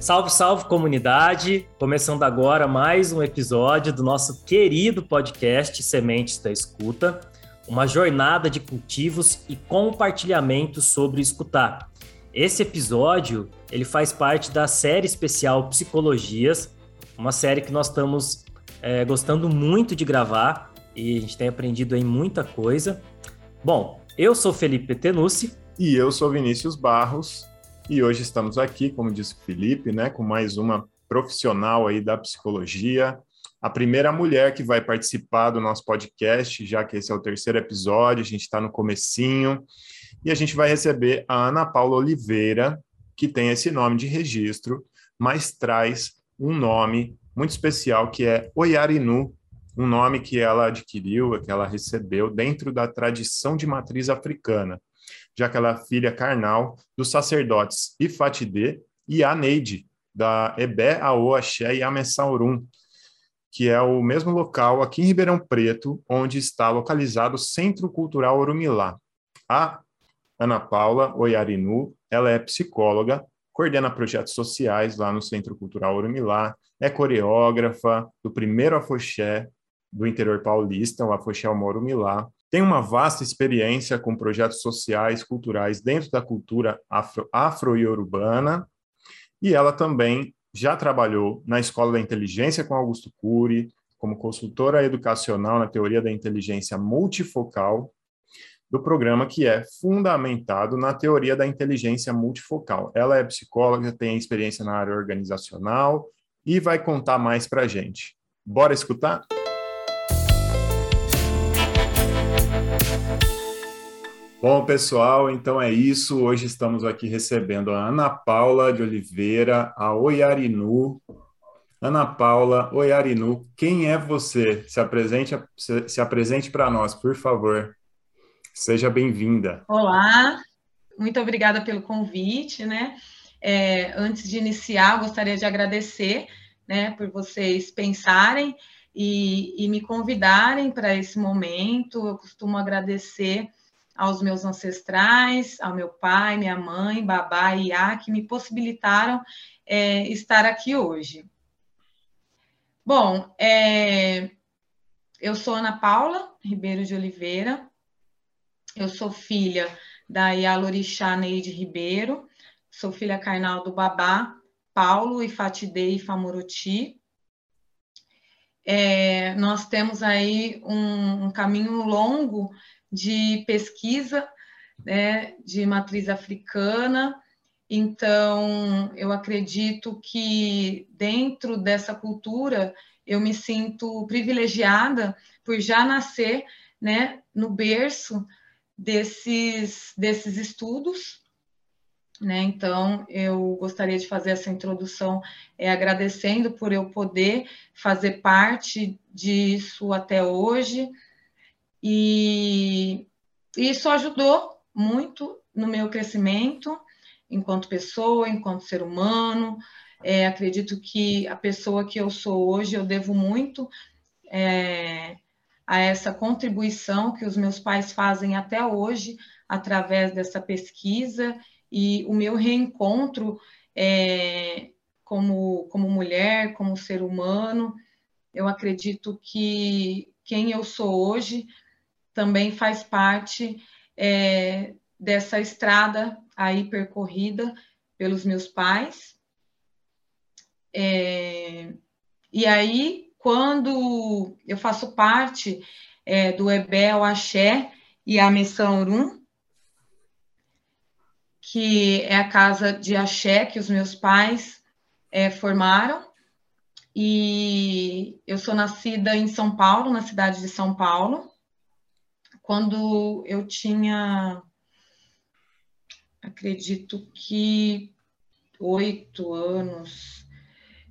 Salve, salve comunidade! Começando agora mais um episódio do nosso querido podcast Sementes da Escuta, uma jornada de cultivos e compartilhamento sobre escutar. Esse episódio, ele faz parte da série especial Psicologias, uma série que nós estamos é, gostando muito de gravar e a gente tem aprendido aí muita coisa. Bom, eu sou Felipe Tenucci. E eu sou Vinícius Barros. E hoje estamos aqui, como disse o Felipe, né, com mais uma profissional aí da psicologia, a primeira mulher que vai participar do nosso podcast, já que esse é o terceiro episódio, a gente está no comecinho, e a gente vai receber a Ana Paula Oliveira, que tem esse nome de registro, mas traz um nome muito especial que é Oyarinu, um nome que ela adquiriu, que ela recebeu dentro da tradição de matriz africana já que ela é filha carnal dos sacerdotes Ifatide e Aneide, da Ebé, Aô, Axé e Amessaurum, que é o mesmo local aqui em Ribeirão Preto, onde está localizado o Centro Cultural Orumilá. A Ana Paula Oiarinu, ela é psicóloga, coordena projetos sociais lá no Centro Cultural Orumilá, é coreógrafa do primeiro afoxé do interior paulista, o afoxé Almorumilá, tem uma vasta experiência com projetos sociais, culturais dentro da cultura afro, afro e e ela também já trabalhou na Escola da Inteligência com Augusto Cury, como consultora educacional na teoria da inteligência multifocal, do programa que é fundamentado na teoria da inteligência multifocal. Ela é psicóloga, tem experiência na área organizacional e vai contar mais para a gente. Bora escutar? Bom, pessoal, então é isso. Hoje estamos aqui recebendo a Ana Paula de Oliveira, a Oiarinu. Ana Paula Oiarinu, quem é você? Se apresente, se apresente para nós, por favor. Seja bem-vinda. Olá, muito obrigada pelo convite, né? É, antes de iniciar, gostaria de agradecer, né, por vocês pensarem e, e me convidarem para esse momento. Eu costumo agradecer aos meus ancestrais, ao meu pai, minha mãe, babá e Iá, que me possibilitaram é, estar aqui hoje. Bom, é, eu sou Ana Paula Ribeiro de Oliveira, eu sou filha da Yalorixá Neide Ribeiro, sou filha carnal do babá Paulo e Fatidei Famoroti. É, nós temos aí um, um caminho longo de pesquisa né, de matriz africana. Então, eu acredito que dentro dessa cultura eu me sinto privilegiada por já nascer né, no berço desses, desses estudos. Né? Então, eu gostaria de fazer essa introdução é, agradecendo por eu poder fazer parte disso até hoje e isso ajudou muito no meu crescimento enquanto pessoa, enquanto ser humano. É, acredito que a pessoa que eu sou hoje, eu devo muito é, a essa contribuição que os meus pais fazem até hoje, através dessa pesquisa, e o meu reencontro é, como, como mulher, como ser humano. Eu acredito que quem eu sou hoje também faz parte é, dessa estrada aí percorrida pelos meus pais. É, e aí, quando eu faço parte é, do Ebel Axé e a Missão Urum, que é a casa de axé que os meus pais é, formaram, e eu sou nascida em São Paulo, na cidade de São Paulo, quando eu tinha, acredito que oito anos,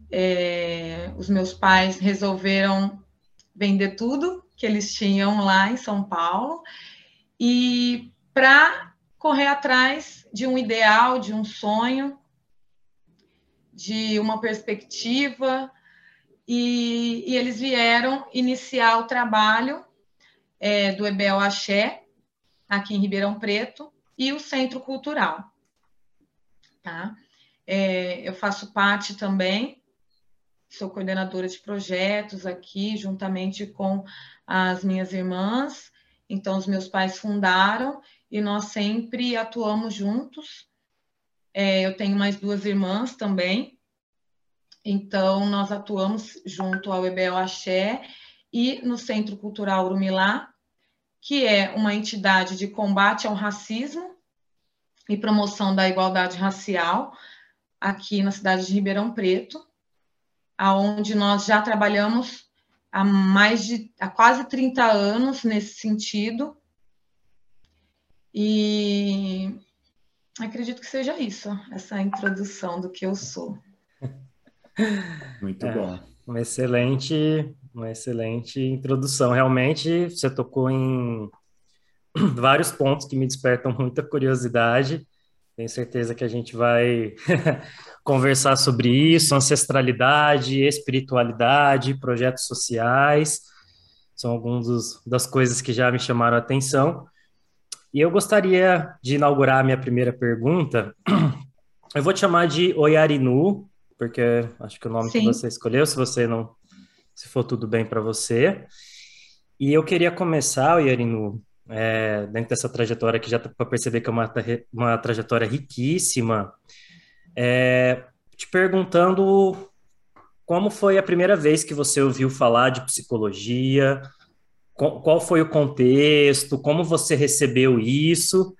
é, os meus pais resolveram vender tudo que eles tinham lá em São Paulo e para correr atrás de um ideal, de um sonho, de uma perspectiva, e, e eles vieram iniciar o trabalho é, do Ebel Axé, aqui em Ribeirão Preto, e o Centro Cultural. tá? É, eu faço parte também, sou coordenadora de projetos aqui, juntamente com as minhas irmãs. Então, os meus pais fundaram e nós sempre atuamos juntos. É, eu tenho mais duas irmãs também. Então, nós atuamos junto ao EBL Axé e no Centro Cultural Urumilá, que é uma entidade de combate ao racismo e promoção da igualdade racial aqui na cidade de Ribeirão Preto, aonde nós já trabalhamos há mais de há quase 30 anos nesse sentido. E acredito que seja isso, essa introdução do que eu sou. Muito é, bom. Uma excelente, uma excelente introdução. Realmente, você tocou em vários pontos que me despertam muita curiosidade. Tenho certeza que a gente vai conversar sobre isso, ancestralidade, espiritualidade, projetos sociais. São algumas das coisas que já me chamaram a atenção. E eu gostaria de inaugurar a minha primeira pergunta. Eu vou te chamar de Oiarinu, porque acho que é o nome Sim. que você escolheu, se você não se for tudo bem para você. E eu queria começar, Oiarinu, é, dentro dessa trajetória que já dá para perceber que é uma, uma trajetória riquíssima, é, te perguntando como foi a primeira vez que você ouviu falar de psicologia, qual foi o contexto, como você recebeu isso,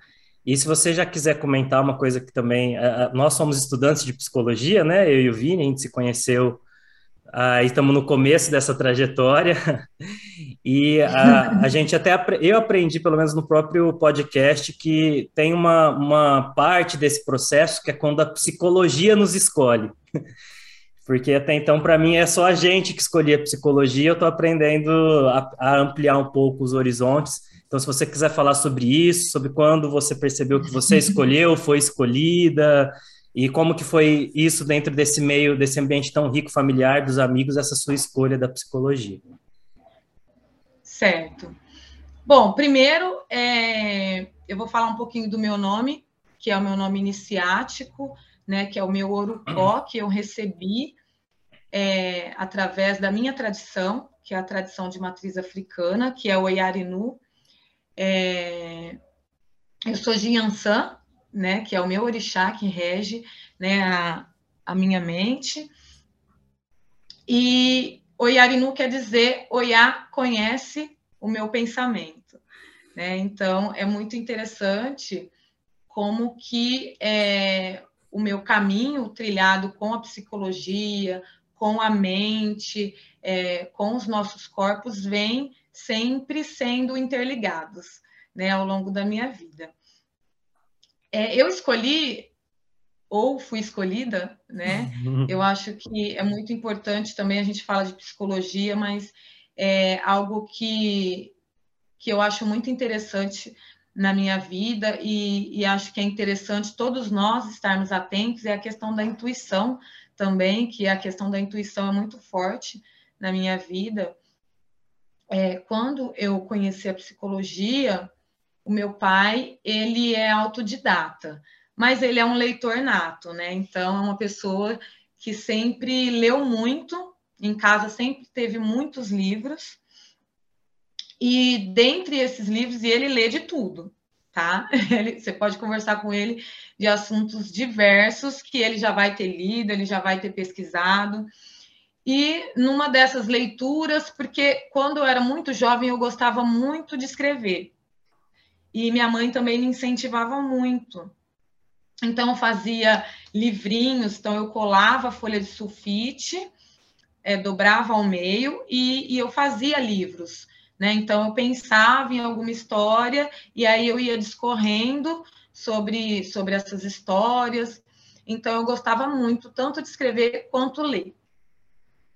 e se você já quiser comentar uma coisa que também, nós somos estudantes de psicologia, né, eu e o Vini, a gente se conheceu Aí estamos no começo dessa trajetória e a, a gente até eu aprendi, pelo menos no próprio podcast, que tem uma, uma parte desse processo que é quando a psicologia nos escolhe. Porque até então, para mim, é só a gente que escolhia a psicologia, eu estou aprendendo a, a ampliar um pouco os horizontes. Então, se você quiser falar sobre isso, sobre quando você percebeu que você escolheu, foi escolhida, e como que foi isso dentro desse meio, desse ambiente tão rico familiar dos amigos, essa sua escolha da psicologia? Certo. Bom, primeiro é, eu vou falar um pouquinho do meu nome, que é o meu nome iniciático, né, que é o meu Orupó, que eu recebi é, através da minha tradição, que é a tradição de matriz africana, que é o Oyarinu. É, eu sou de Yansan, né, que é o meu orixá que rege, né, a, a minha mente. E Oiarinu quer dizer Oiá conhece o meu pensamento, né? Então é muito interessante como que é, o meu caminho trilhado com a psicologia, com a mente, é, com os nossos corpos, vem sempre sendo interligados, né, ao longo da minha vida. É, eu escolhi ou fui escolhida, né? Uhum. Eu acho que é muito importante também a gente fala de psicologia, mas é algo que, que eu acho muito interessante na minha vida e, e acho que é interessante todos nós estarmos atentos é a questão da intuição também, que a questão da intuição é muito forte na minha vida. É, quando eu conheci a psicologia, o meu pai, ele é autodidata, mas ele é um leitor nato, né? Então, é uma pessoa que sempre leu muito, em casa sempre teve muitos livros, e dentre esses livros, ele lê de tudo, tá? Ele, você pode conversar com ele de assuntos diversos que ele já vai ter lido, ele já vai ter pesquisado. E numa dessas leituras, porque quando eu era muito jovem eu gostava muito de escrever. E minha mãe também me incentivava muito. Então, eu fazia livrinhos, então eu colava folha de sulfite, é, dobrava ao meio e, e eu fazia livros. Né? Então, eu pensava em alguma história e aí eu ia discorrendo sobre, sobre essas histórias. Então, eu gostava muito, tanto de escrever quanto ler.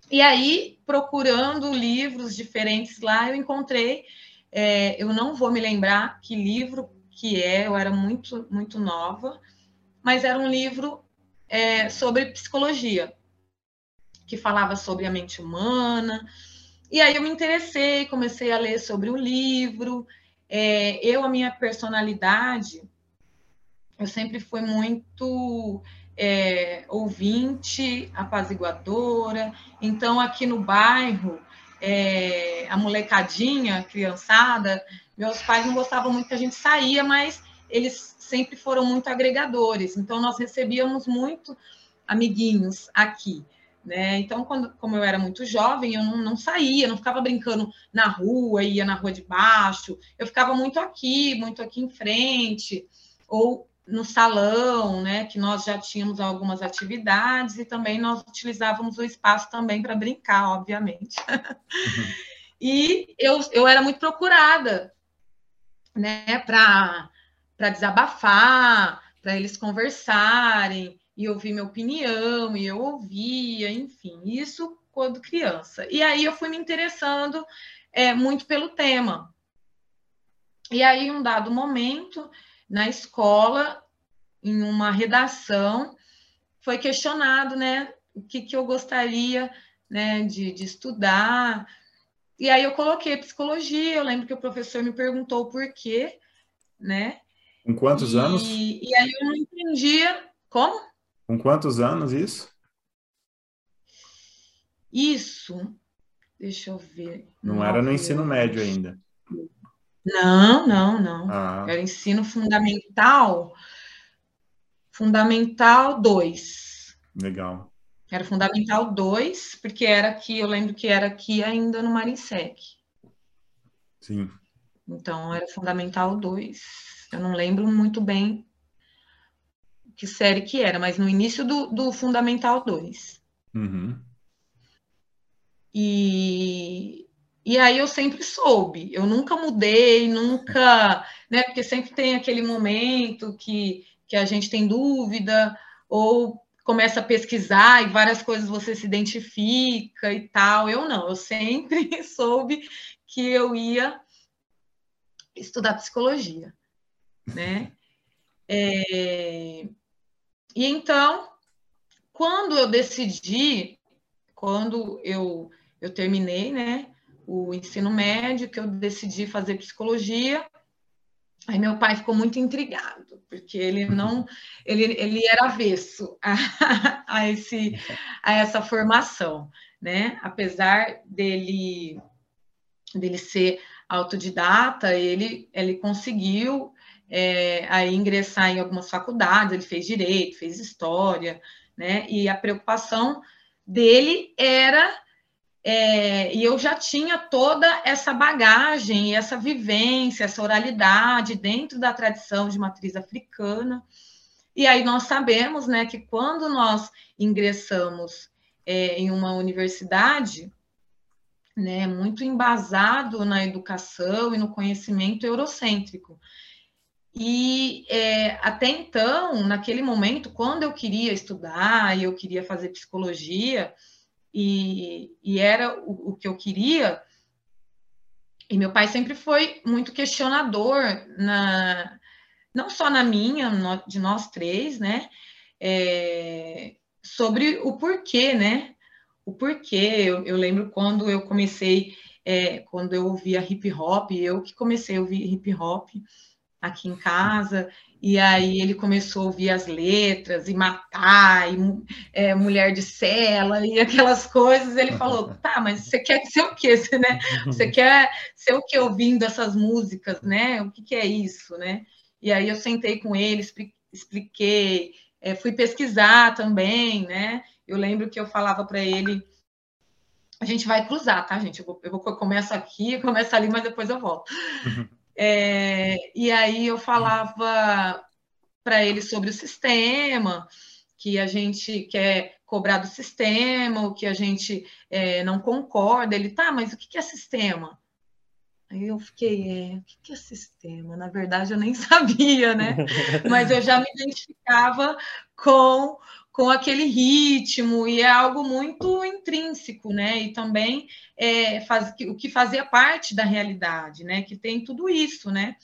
E aí, procurando livros diferentes lá, eu encontrei é, eu não vou me lembrar que livro que é, eu era muito, muito nova, mas era um livro é, sobre psicologia, que falava sobre a mente humana. E aí eu me interessei, comecei a ler sobre o livro. É, eu, a minha personalidade, eu sempre fui muito é, ouvinte, apaziguadora. Então, aqui no bairro, é, a molecadinha, a criançada, meus pais não gostavam muito que a gente saía, mas eles sempre foram muito agregadores. Então, nós recebíamos muito amiguinhos aqui. Né? Então, quando, como eu era muito jovem, eu não, não, saía, não ficava brincando na rua, ia na rua de baixo, eu ficava muito aqui, muito aqui em frente, ou no salão, né? Que nós já tínhamos algumas atividades e também nós utilizávamos o espaço também para brincar, obviamente. Uhum. e eu, eu era muito procurada, né? Para desabafar, para eles conversarem e ouvir minha opinião, e eu ouvia, enfim, isso quando criança. E aí eu fui me interessando é, muito pelo tema. E aí, em um dado momento, na escola, em uma redação, foi questionado, né, o que, que eu gostaria, né, de, de estudar. E aí eu coloquei psicologia, eu lembro que o professor me perguntou por quê, né? Com quantos e, anos? E aí eu não entendia como? Com quantos anos isso? Isso, deixa eu ver. Não era no ensino médio ainda. Não, não, não. Ah. Era ensino fundamental, fundamental 2. Legal. Era fundamental 2, porque era aqui, eu lembro que era aqui ainda no Marinsec. Sim. Então, era fundamental 2. Eu não lembro muito bem que série que era, mas no início do, do Fundamental 2. Uhum. E, e aí eu sempre soube, eu nunca mudei, nunca, né? Porque sempre tem aquele momento que, que a gente tem dúvida, ou começa a pesquisar e várias coisas você se identifica e tal. Eu não, eu sempre soube que eu ia estudar psicologia, né? É, e então, quando eu decidi, quando eu, eu terminei né, o ensino médio, que eu decidi fazer psicologia, aí meu pai ficou muito intrigado, porque ele não, ele, ele era avesso a, a, esse, a essa formação, né? Apesar dele, dele ser autodidata, ele, ele conseguiu é, a ingressar em algumas faculdades, ele fez direito, fez história, né? E a preocupação dele era é, e eu já tinha toda essa bagagem, essa vivência, essa oralidade dentro da tradição de matriz africana. E aí nós sabemos né, que quando nós ingressamos é, em uma universidade, né, muito embasado na educação e no conhecimento eurocêntrico. E é, até então, naquele momento, quando eu queria estudar e eu queria fazer psicologia, e, e era o, o, que eu queria, e meu pai sempre foi muito questionador, na, não só na minha, no, de nós três, né? É, sobre o porquê, né? O porquê. Eu, eu lembro quando eu comecei, é, quando eu ouvia hip hop, eu que comecei a ouvir hip hop aqui em casa, e aí ele começou a ouvir as letras e matar, e é, mulher de cela e aquelas coisas. Ele falou: tá, mas você quer ser o quê? Você, né? você quer ser o que ouvindo essas músicas, né? O que, que é isso, né? E aí eu sentei com ele, expliquei, é, fui pesquisar também, né? Eu lembro que eu falava para ele. A gente vai cruzar, tá, gente? Eu, vou, eu vou, começo aqui, começo ali, mas depois eu volto. É, e aí eu falava para ele sobre o sistema, que a gente quer cobrar do sistema, o que a gente é, não concorda. Ele, tá, mas o que é sistema? Aí eu fiquei, é, o que é sistema? Na verdade, eu nem sabia, né? Mas eu já me identificava com com aquele ritmo, e é algo muito intrínseco, né? E também é, faz, o que fazia parte da realidade, né? Que tem tudo isso, né?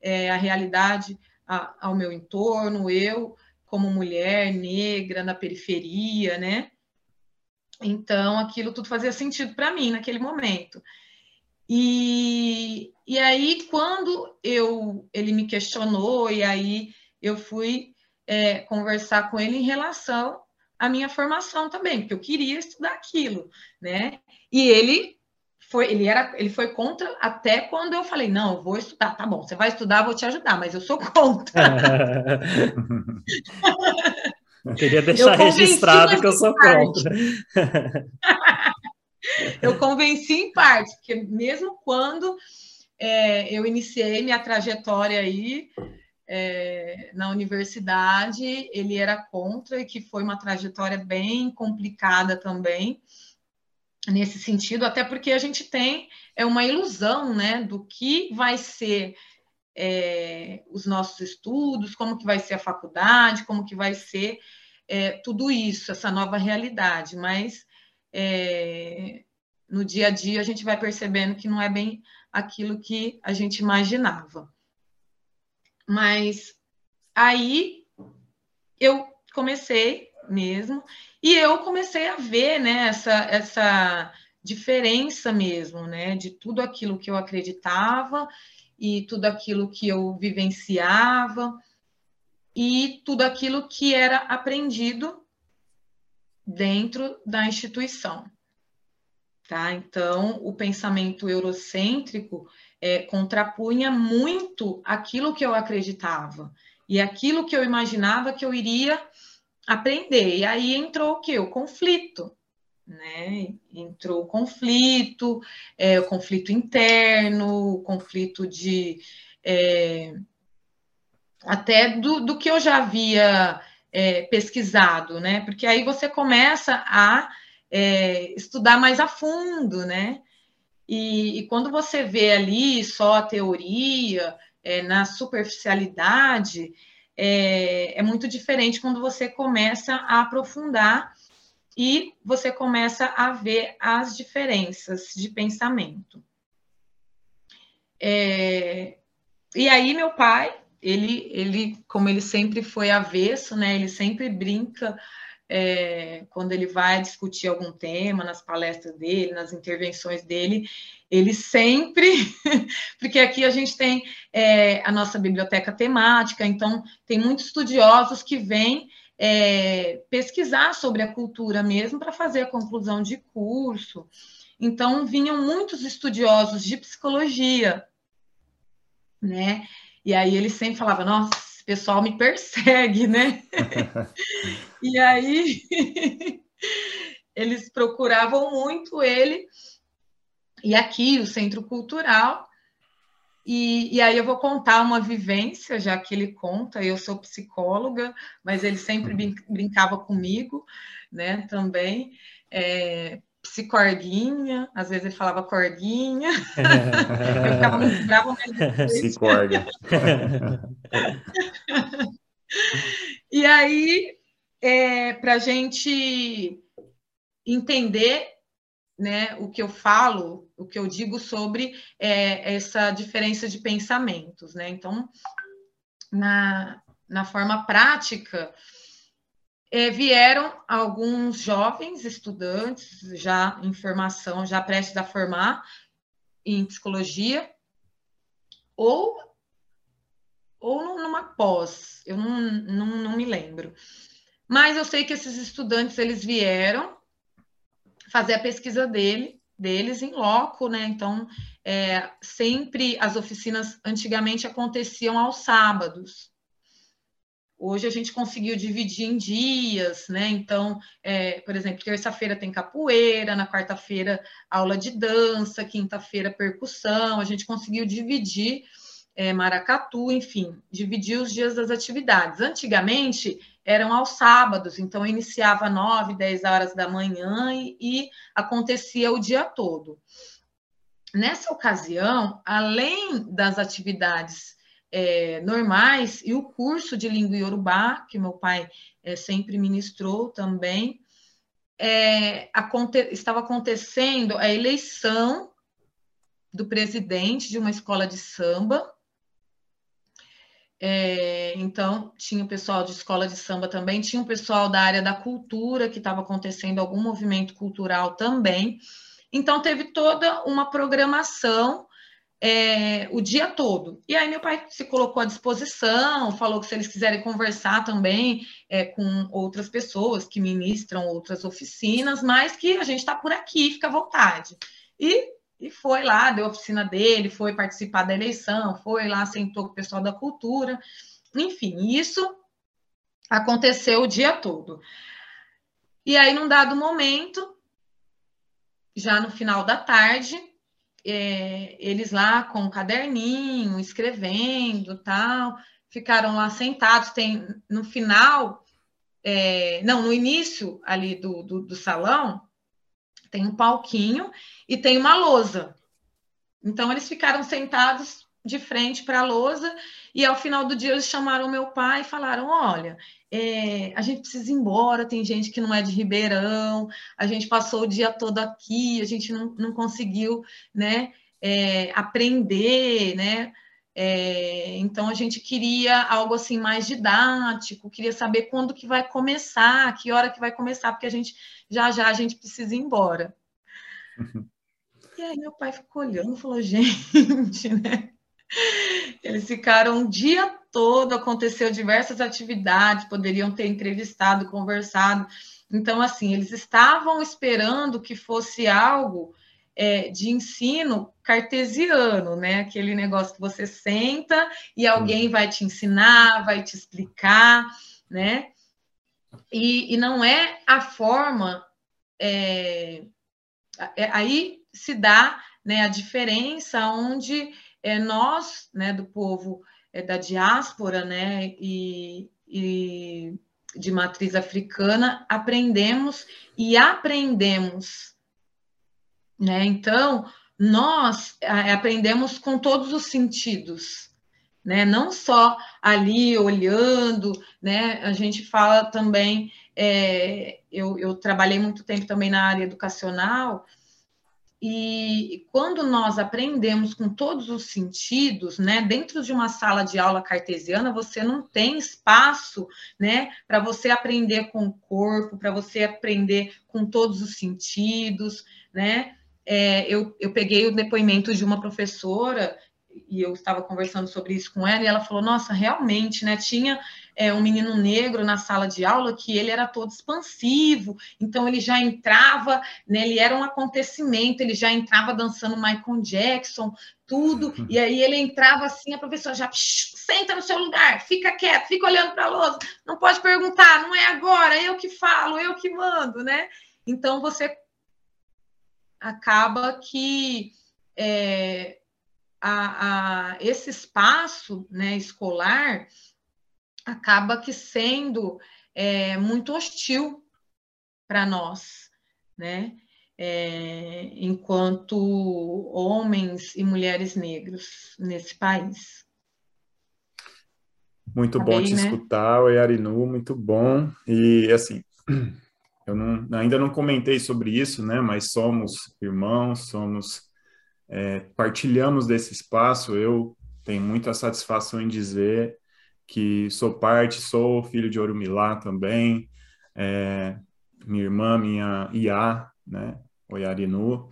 É, a realidade a, ao meu entorno, eu como mulher negra na periferia, né? Então, aquilo tudo fazia sentido para mim naquele momento. E, e aí, quando eu ele me questionou, e aí eu fui é, conversar com ele em relação à minha formação também, porque eu queria estudar aquilo, né? E ele foi, ele era, ele foi contra até quando eu falei, não, eu vou estudar, tá bom, você vai estudar, vou te ajudar, mas eu sou contra. Queria deixar registrado que eu sou contra. eu convenci em parte, porque mesmo quando é, eu iniciei minha trajetória aí é, na universidade, ele era contra, e que foi uma trajetória bem complicada também, nesse sentido, até porque a gente tem é uma ilusão né, do que vai ser é, os nossos estudos, como que vai ser a faculdade, como que vai ser é, tudo isso, essa nova realidade, mas é, no dia a dia a gente vai percebendo que não é bem aquilo que a gente imaginava. Mas aí eu comecei mesmo e eu comecei a ver né, essa, essa diferença mesmo, né, de tudo aquilo que eu acreditava e tudo aquilo que eu vivenciava e tudo aquilo que era aprendido dentro da instituição. Tá? Então, o pensamento eurocêntrico é, contrapunha muito aquilo que eu acreditava e aquilo que eu imaginava que eu iria aprender. E aí entrou o que? O conflito. Né? Entrou o conflito, é, o conflito interno, o conflito de. É, até do, do que eu já havia é, pesquisado, né? Porque aí você começa a é, estudar mais a fundo, né? E, e, quando você vê ali só a teoria, é, na superficialidade, é, é muito diferente quando você começa a aprofundar e você começa a ver as diferenças de pensamento. É, e aí meu pai ele, ele, como ele sempre foi avesso, né? Ele sempre brinca é, quando ele vai discutir algum tema nas palestras dele, nas intervenções dele, ele sempre, porque aqui a gente tem é, a nossa biblioteca temática, então tem muitos estudiosos que vêm é, pesquisar sobre a cultura mesmo para fazer a conclusão de curso. Então vinham muitos estudiosos de psicologia, né? E aí ele sempre falava, nossa, esse pessoal me persegue, né? e aí eles procuravam muito ele. E aqui, o Centro Cultural. E, e, aí eu vou contar uma vivência, já que ele conta, eu sou psicóloga, mas ele sempre brincava comigo, né, também. É, psicorguinha, às vezes ele falava corguinha. eu ficava muito brava, mas Psicorga. e aí, é, para a gente entender né, o que eu falo, o que eu digo sobre é, essa diferença de pensamentos. Né? Então, na, na forma prática, é, vieram alguns jovens estudantes já em formação, já prestes a formar em psicologia, ou, ou numa pós, eu não, não, não me lembro. Mas eu sei que esses estudantes eles vieram fazer a pesquisa dele, deles em loco, né? Então, é, sempre as oficinas antigamente aconteciam aos sábados. Hoje a gente conseguiu dividir em dias, né? Então, é, por exemplo, terça-feira tem capoeira, na quarta-feira aula de dança, quinta-feira percussão. A gente conseguiu dividir é, maracatu, enfim, dividir os dias das atividades. Antigamente eram aos sábados, então iniciava 9, 10 horas da manhã e, e acontecia o dia todo. Nessa ocasião, além das atividades é, normais e o curso de língua iorubá, que meu pai é, sempre ministrou também, é, aconte estava acontecendo a eleição do presidente de uma escola de samba. É, então, tinha o pessoal de escola de samba também, tinha o pessoal da área da cultura, que estava acontecendo algum movimento cultural também. Então, teve toda uma programação é, o dia todo. E aí meu pai se colocou à disposição, falou que se eles quiserem conversar também é, com outras pessoas que ministram outras oficinas, mas que a gente está por aqui, fica à vontade. E, e foi lá, deu a oficina dele, foi participar da eleição, foi lá, sentou com o pessoal da cultura. Enfim, isso aconteceu o dia todo. E aí, num dado momento, já no final da tarde, é, eles lá com um caderninho, escrevendo, tal, ficaram lá sentados. Tem no final, é, não, no início ali do, do, do salão, tem um palquinho e tem uma lousa. Então eles ficaram sentados de frente para a lousa e ao final do dia eles chamaram meu pai e falaram: olha, é, a gente precisa ir embora, tem gente que não é de Ribeirão, a gente passou o dia todo aqui, a gente não, não conseguiu né, é, aprender, né? É, então a gente queria algo assim mais didático, queria saber quando que vai começar, que hora que vai começar, porque a gente já já a gente precisa ir embora. Uhum. E aí meu pai ficou olhando e falou, gente, né? Eles ficaram um dia todo, aconteceu diversas atividades, poderiam ter entrevistado, conversado. Então, assim, eles estavam esperando que fosse algo é, de ensino cartesiano, né? Aquele negócio que você senta e alguém vai te ensinar, vai te explicar, né? E, e não é a forma. É, é, aí se dá né, a diferença onde é, nós, né, do povo é, da diáspora, né, e, e de matriz africana, aprendemos e aprendemos, né? Então, nós é, aprendemos com todos os sentidos, né? Não só ali olhando, né? A gente fala também, é, eu, eu trabalhei muito tempo também na área educacional, e quando nós aprendemos com todos os sentidos, né, dentro de uma sala de aula cartesiana, você não tem espaço, né, para você aprender com o corpo, para você aprender com todos os sentidos, né? É, eu, eu peguei o depoimento de uma professora e eu estava conversando sobre isso com ela, e ela falou: Nossa, realmente, né? Tinha é, um menino negro na sala de aula que ele era todo expansivo, então ele já entrava, né? Ele era um acontecimento, ele já entrava dançando Michael Jackson, tudo, e aí ele entrava assim, a professora já senta no seu lugar, fica quieto, fica olhando para a lousa, não pode perguntar, não é agora, eu que falo, eu que mando, né? Então você acaba que. É, a, a, esse espaço né, escolar acaba que sendo é, muito hostil para nós, né? É, enquanto homens e mulheres negros nesse país. Muito tá bom bem, te né? escutar, Arinu, muito bom. E assim, eu não, ainda não comentei sobre isso, né? Mas somos irmãos, somos é, partilhamos desse espaço. Eu tenho muita satisfação em dizer que sou parte, sou filho de Orumilá também, é, minha irmã, minha Iá, né, Oiarinu.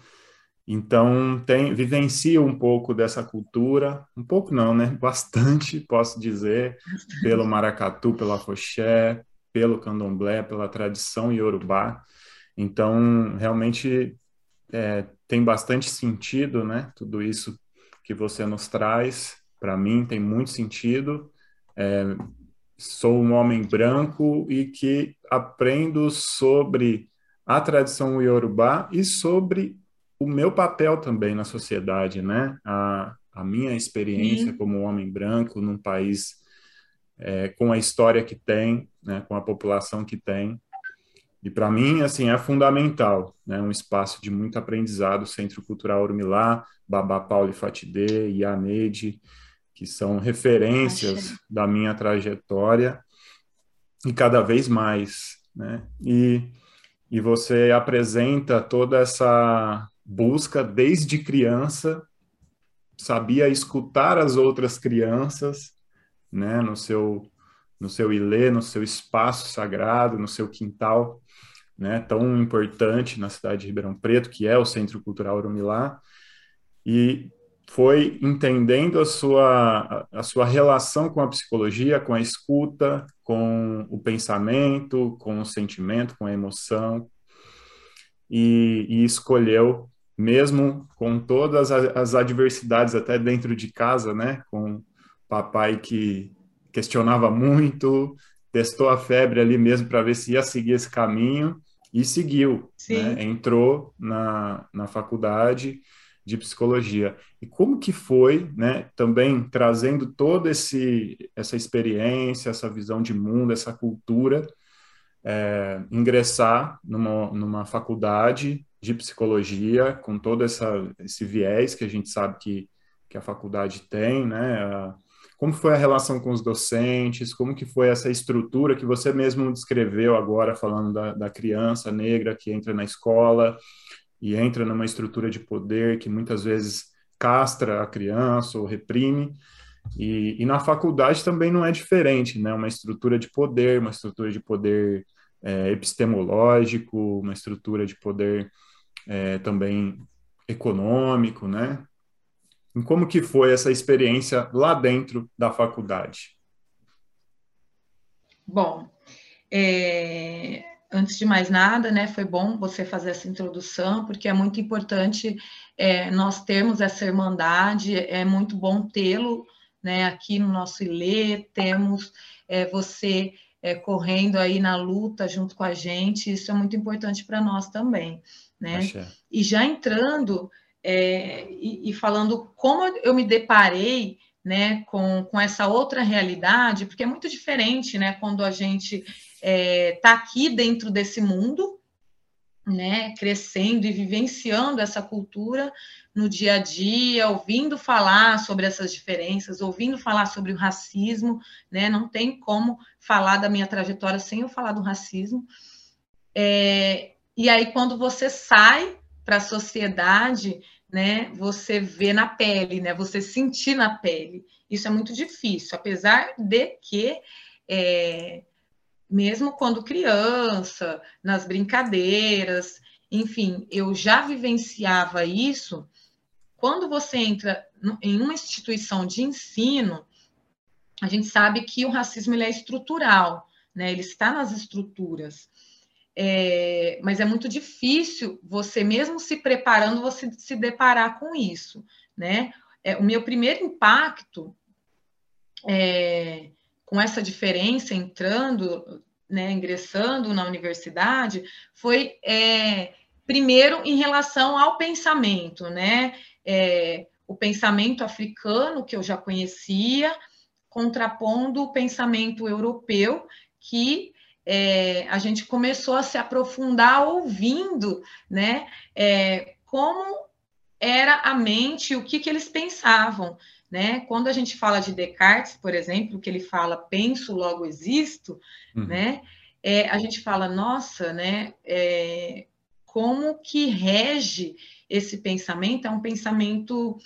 Então, tem, vivencio um pouco dessa cultura, um pouco não, né? Bastante, posso dizer, pelo maracatu, pelo afoxé, pelo candomblé, pela tradição iorubá. Então, realmente é, tem bastante sentido, né? Tudo isso que você nos traz, para mim tem muito sentido. É, sou um homem branco e que aprendo sobre a tradição iorubá e sobre o meu papel também na sociedade, né? A, a minha experiência Sim. como homem branco num país é, com a história que tem, né? Com a população que tem. E para mim, assim, é fundamental, né? Um espaço de muito aprendizado, Centro Cultural Urmilá, Babá Paulo e Fatidê, Ianeide, que são referências da minha trajetória e cada vez mais, né? E, e você apresenta toda essa busca desde criança, sabia escutar as outras crianças, né? No seu no seu ilê, no seu espaço sagrado, no seu quintal, né, tão importante na cidade de Ribeirão Preto, que é o Centro Cultural Urumilá, e foi entendendo a sua, a sua relação com a psicologia, com a escuta, com o pensamento, com o sentimento, com a emoção, e, e escolheu, mesmo com todas as adversidades, até dentro de casa, né, com papai que questionava muito, testou a febre ali mesmo para ver se ia seguir esse caminho, e seguiu, né? entrou na, na faculdade de psicologia. E como que foi, né, também trazendo toda esse essa experiência, essa visão de mundo, essa cultura, é, ingressar numa, numa faculdade de psicologia com todo essa, esse viés que a gente sabe que, que a faculdade tem, né? Como foi a relação com os docentes? Como que foi essa estrutura que você mesmo descreveu agora, falando da, da criança negra que entra na escola, e entra numa estrutura de poder que muitas vezes castra a criança ou reprime. E, e na faculdade também não é diferente, né? Uma estrutura de poder, uma estrutura de poder é, epistemológico, uma estrutura de poder é, também econômico, né? E como que foi essa experiência lá dentro da faculdade? Bom, é, antes de mais nada, né, foi bom você fazer essa introdução, porque é muito importante é, nós termos essa irmandade, é muito bom tê-lo né, aqui no nosso ILE, temos é, você é, correndo aí na luta junto com a gente, isso é muito importante para nós também. Né? E já entrando é, e, e falando como eu me deparei né, com, com essa outra realidade, porque é muito diferente, né, quando a gente é, tá aqui dentro desse mundo, né, crescendo e vivenciando essa cultura no dia a dia, ouvindo falar sobre essas diferenças, ouvindo falar sobre o racismo, né, não tem como falar da minha trajetória sem eu falar do racismo. É, e aí, quando você sai para a sociedade, né, você vê na pele, né, você sentir na pele. Isso é muito difícil, apesar de que, é, mesmo quando criança, nas brincadeiras, enfim, eu já vivenciava isso. Quando você entra em uma instituição de ensino, a gente sabe que o racismo ele é estrutural, né? Ele está nas estruturas. É, mas é muito difícil você, mesmo se preparando, você se deparar com isso, né? É, o meu primeiro impacto é, com essa diferença entrando, né, ingressando na universidade, foi é, primeiro em relação ao pensamento, né? É, o pensamento africano que eu já conhecia, contrapondo o pensamento europeu que é, a gente começou a se aprofundar ouvindo, né, é, como era a mente, o que, que eles pensavam, né? Quando a gente fala de Descartes, por exemplo, que ele fala penso, logo existo, uhum. né? É, a gente fala, nossa, né? É, como que rege esse pensamento? É um pensamento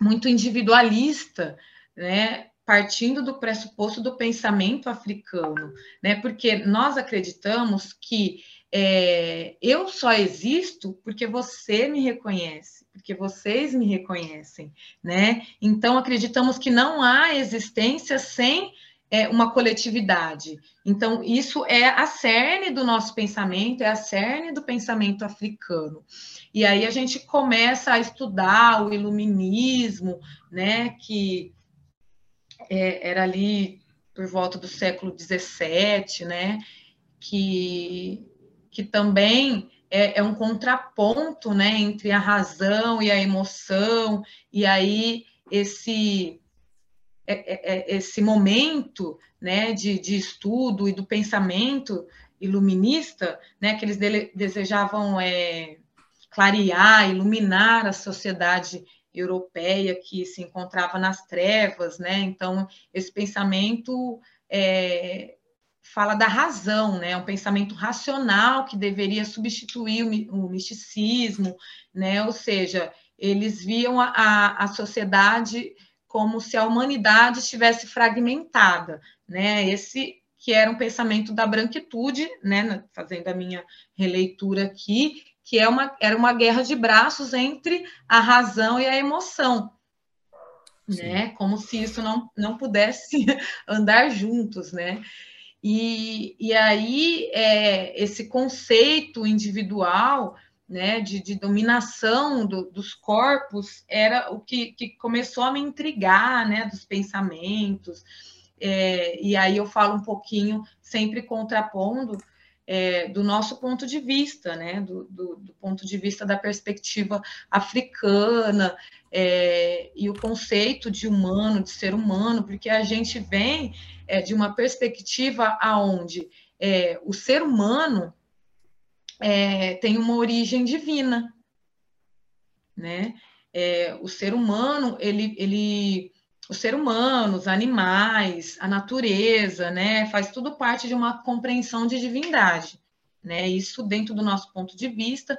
muito individualista, né? partindo do pressuposto do pensamento africano, né? Porque nós acreditamos que é, eu só existo porque você me reconhece, porque vocês me reconhecem, né? Então acreditamos que não há existência sem é, uma coletividade. Então isso é a cerne do nosso pensamento, é a cerne do pensamento africano. E aí a gente começa a estudar o iluminismo, né? Que é, era ali por volta do século XVII, né, que, que também é, é, um contraponto, né, entre a razão e a emoção, e aí esse é, é, é, esse momento, né, de, de estudo e do pensamento iluminista, né, que eles dele, desejavam é, clarear, iluminar a sociedade europeia que se encontrava nas trevas, né? Então, esse pensamento é, fala da razão, né? Um pensamento racional que deveria substituir o, o misticismo, né? Ou seja, eles viam a, a sociedade como se a humanidade estivesse fragmentada, né? Esse que era um pensamento da branquitude, né? Fazendo a minha releitura aqui, que é uma, era uma guerra de braços entre a razão e a emoção. Né? Como se isso não, não pudesse andar juntos, né? E, e aí é, esse conceito individual né, de, de dominação do, dos corpos era o que, que, começou a me intrigar, né, dos pensamentos. É, e aí eu falo um pouquinho, sempre contrapondo, é, do nosso ponto de vista, né, do, do, do, ponto de vista da perspectiva africana é, e o conceito de humano, de ser humano, porque a gente vem é, de uma perspectiva aonde é, o ser humano é, tem uma origem divina, né? É, o ser humano, ele, ele, o ser humano, os animais, a natureza, né? Faz tudo parte de uma compreensão de divindade, né? Isso dentro do nosso ponto de vista,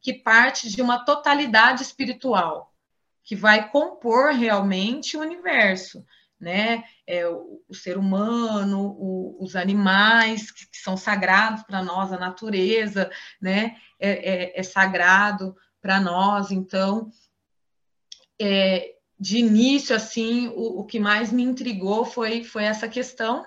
que parte de uma totalidade espiritual, que vai compor realmente o universo, né? É, o, o, ser humano, o, os animais que, que são sagrados para nós, a natureza, né? É, é, é sagrado para nós. Então, é, de início, assim, o, o, que mais me intrigou foi, foi essa questão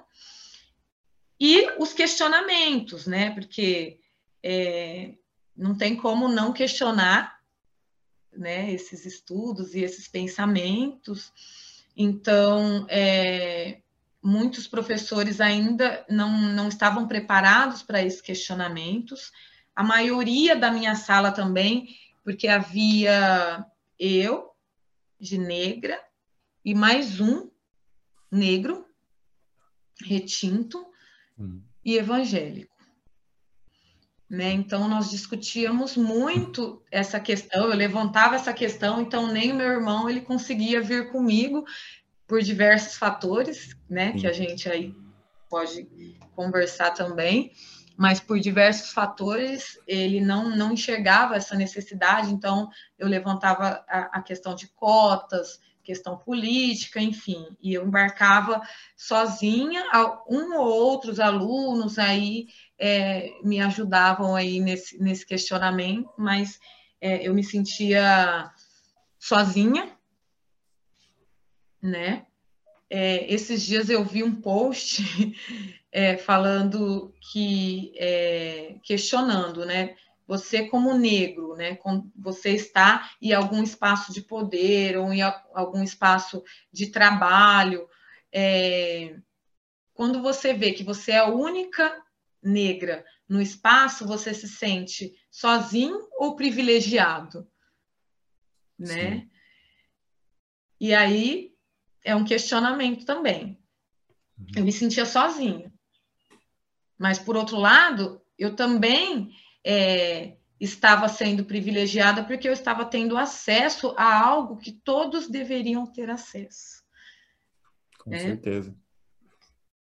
e os questionamentos, né? Porque é, não tem como não questionar, né? Esses estudos e esses pensamentos. Então, é, muitos professores ainda não, não estavam preparados para esses questionamentos. A maioria da minha sala também, porque havia eu, de negra, e mais um negro, retinto hum. e evangélico. Né? Então, nós discutíamos muito essa questão, eu levantava essa questão, então nem o meu irmão ele conseguia vir comigo por diversos fatores, né, que a gente aí pode conversar também, mas por diversos fatores ele não, não enxergava essa necessidade, então eu levantava a, a questão de cotas, questão política, enfim, e eu embarcava sozinha, um ou outros alunos aí é, me ajudavam aí nesse, nesse questionamento, mas é, eu me sentia sozinha, né? É, esses dias eu vi um post é, falando que é, questionando, né? Você como negro, né? Você está em algum espaço de poder ou em algum espaço de trabalho, é, quando você vê que você é a única negra no espaço, você se sente sozinho ou privilegiado, né? Sim. E aí é um questionamento também. Uhum. Eu me sentia sozinha. Mas, por outro lado, eu também é, estava sendo privilegiada porque eu estava tendo acesso a algo que todos deveriam ter acesso. Com né? certeza.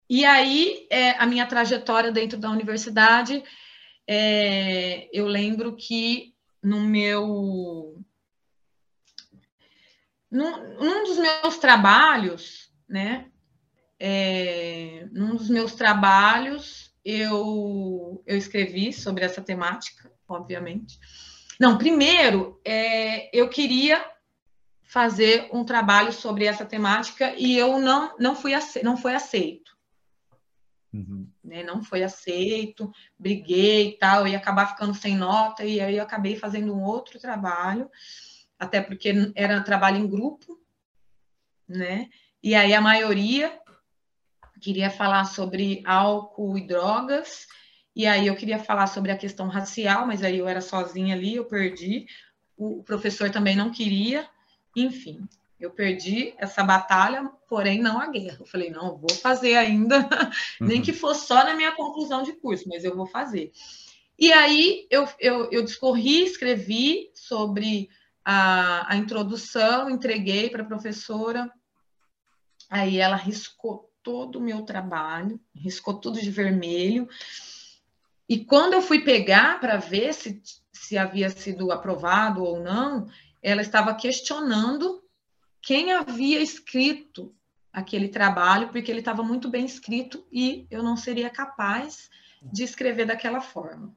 E aí, é, a minha trajetória dentro da universidade, é, eu lembro que no meu. Num, num dos meus trabalhos, né? É, num dos meus trabalhos, eu, eu escrevi sobre essa temática, obviamente. Não, primeiro, é, eu queria fazer um trabalho sobre essa temática e eu não, não, fui não foi aceito. Uhum. Né? Não foi aceito, briguei e tal, ia acabar ficando sem nota, e aí eu acabei fazendo um outro trabalho, até porque era trabalho em grupo, né? E aí a maioria queria falar sobre álcool e drogas, e aí eu queria falar sobre a questão racial, mas aí eu era sozinha ali, eu perdi. O professor também não queria, enfim. Eu perdi essa batalha, porém não a guerra. Eu falei, não, eu vou fazer ainda, uhum. nem que fosse só na minha conclusão de curso, mas eu vou fazer. E aí eu, eu, eu discorri, escrevi sobre a, a introdução, entreguei para a professora, aí ela riscou todo o meu trabalho, riscou tudo de vermelho. E quando eu fui pegar para ver se, se havia sido aprovado ou não, ela estava questionando quem havia escrito aquele trabalho, porque ele estava muito bem escrito e eu não seria capaz de escrever daquela forma.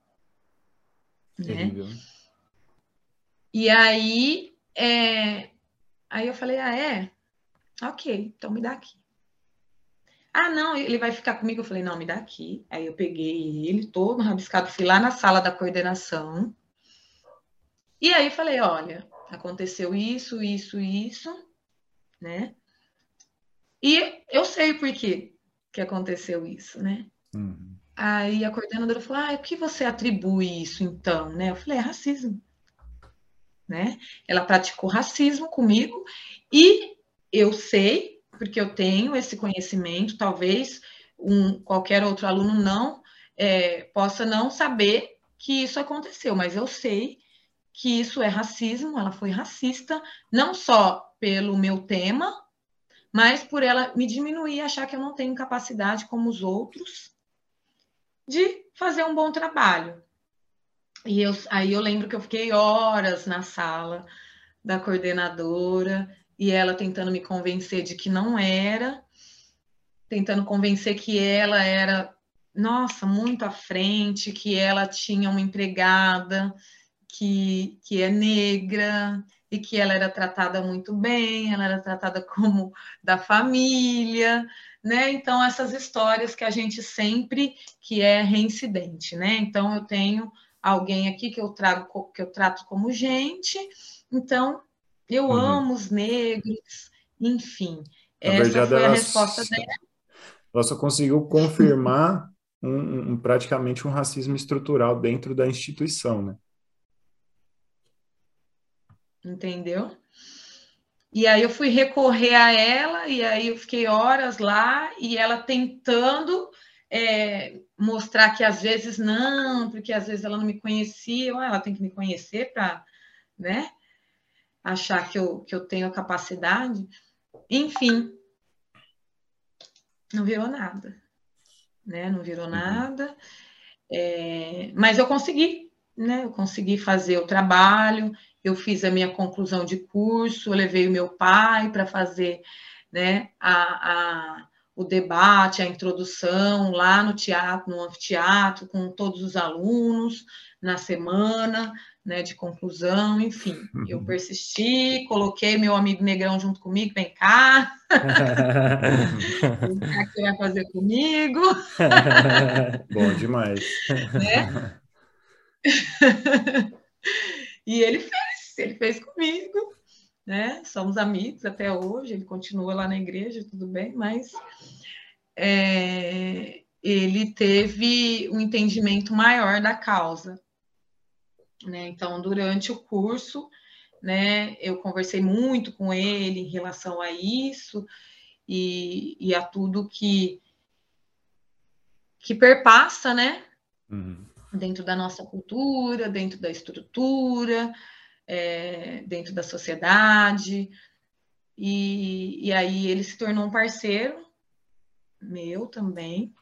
Né? E aí, é, aí eu falei, ah, é? Ok, então me dá aqui. Ah, não, ele vai ficar comigo. Eu falei, não, me dá aqui. Aí eu peguei ele todo rabiscado, fui lá na sala da coordenação. E aí falei, olha, aconteceu isso, isso, isso, né? E eu sei por quê que aconteceu isso, né? Uhum. Aí a coordenadora falou, ah, o que você atribui isso então, né? Eu falei, é racismo, né? Ela praticou racismo comigo e eu sei porque eu tenho esse conhecimento, talvez um, qualquer outro aluno não é, possa não saber que isso aconteceu, mas eu sei que isso é racismo, ela foi racista, não só pelo meu tema, mas por ela me diminuir e achar que eu não tenho capacidade como os outros de fazer um bom trabalho. E eu, aí eu lembro que eu fiquei horas na sala da coordenadora, e ela tentando me convencer de que não era, tentando convencer que ela era, nossa, muito à frente, que ela tinha uma empregada que, que é negra e que ela era tratada muito bem, ela era tratada como da família, né? Então essas histórias que a gente sempre que é reincidente, né? Então eu tenho alguém aqui que eu trago que eu trato como gente, então eu uhum. amo os negros, enfim. Na essa verdade, foi a resposta dela. Ela só conseguiu confirmar um, um, praticamente um racismo estrutural dentro da instituição, né? Entendeu? E aí eu fui recorrer a ela, e aí eu fiquei horas lá, e ela tentando é, mostrar que às vezes não, porque às vezes ela não me conhecia, ela tem que me conhecer para, né? achar que eu, que eu tenho a capacidade. Enfim, não virou nada, né? Não virou uhum. nada, é, mas eu consegui, né? Eu consegui fazer o trabalho, eu fiz a minha conclusão de curso, levei o meu pai para fazer, né? A, a, o debate, a introdução lá no teatro, no anfiteatro, com todos os alunos na semana, né, de conclusão, enfim, uhum. eu persisti, coloquei meu amigo Negrão junto comigo, vem cá, vem cá que vai fazer comigo. Bom demais. Né? e ele fez, ele fez comigo, né, somos amigos até hoje, ele continua lá na igreja, tudo bem, mas é, ele teve um entendimento maior da causa, né? Então, durante o curso, né, eu conversei muito com ele em relação a isso e, e a tudo que, que perpassa, né? Uhum. Dentro da nossa cultura, dentro da estrutura, é, dentro da sociedade. E, e aí ele se tornou um parceiro meu também,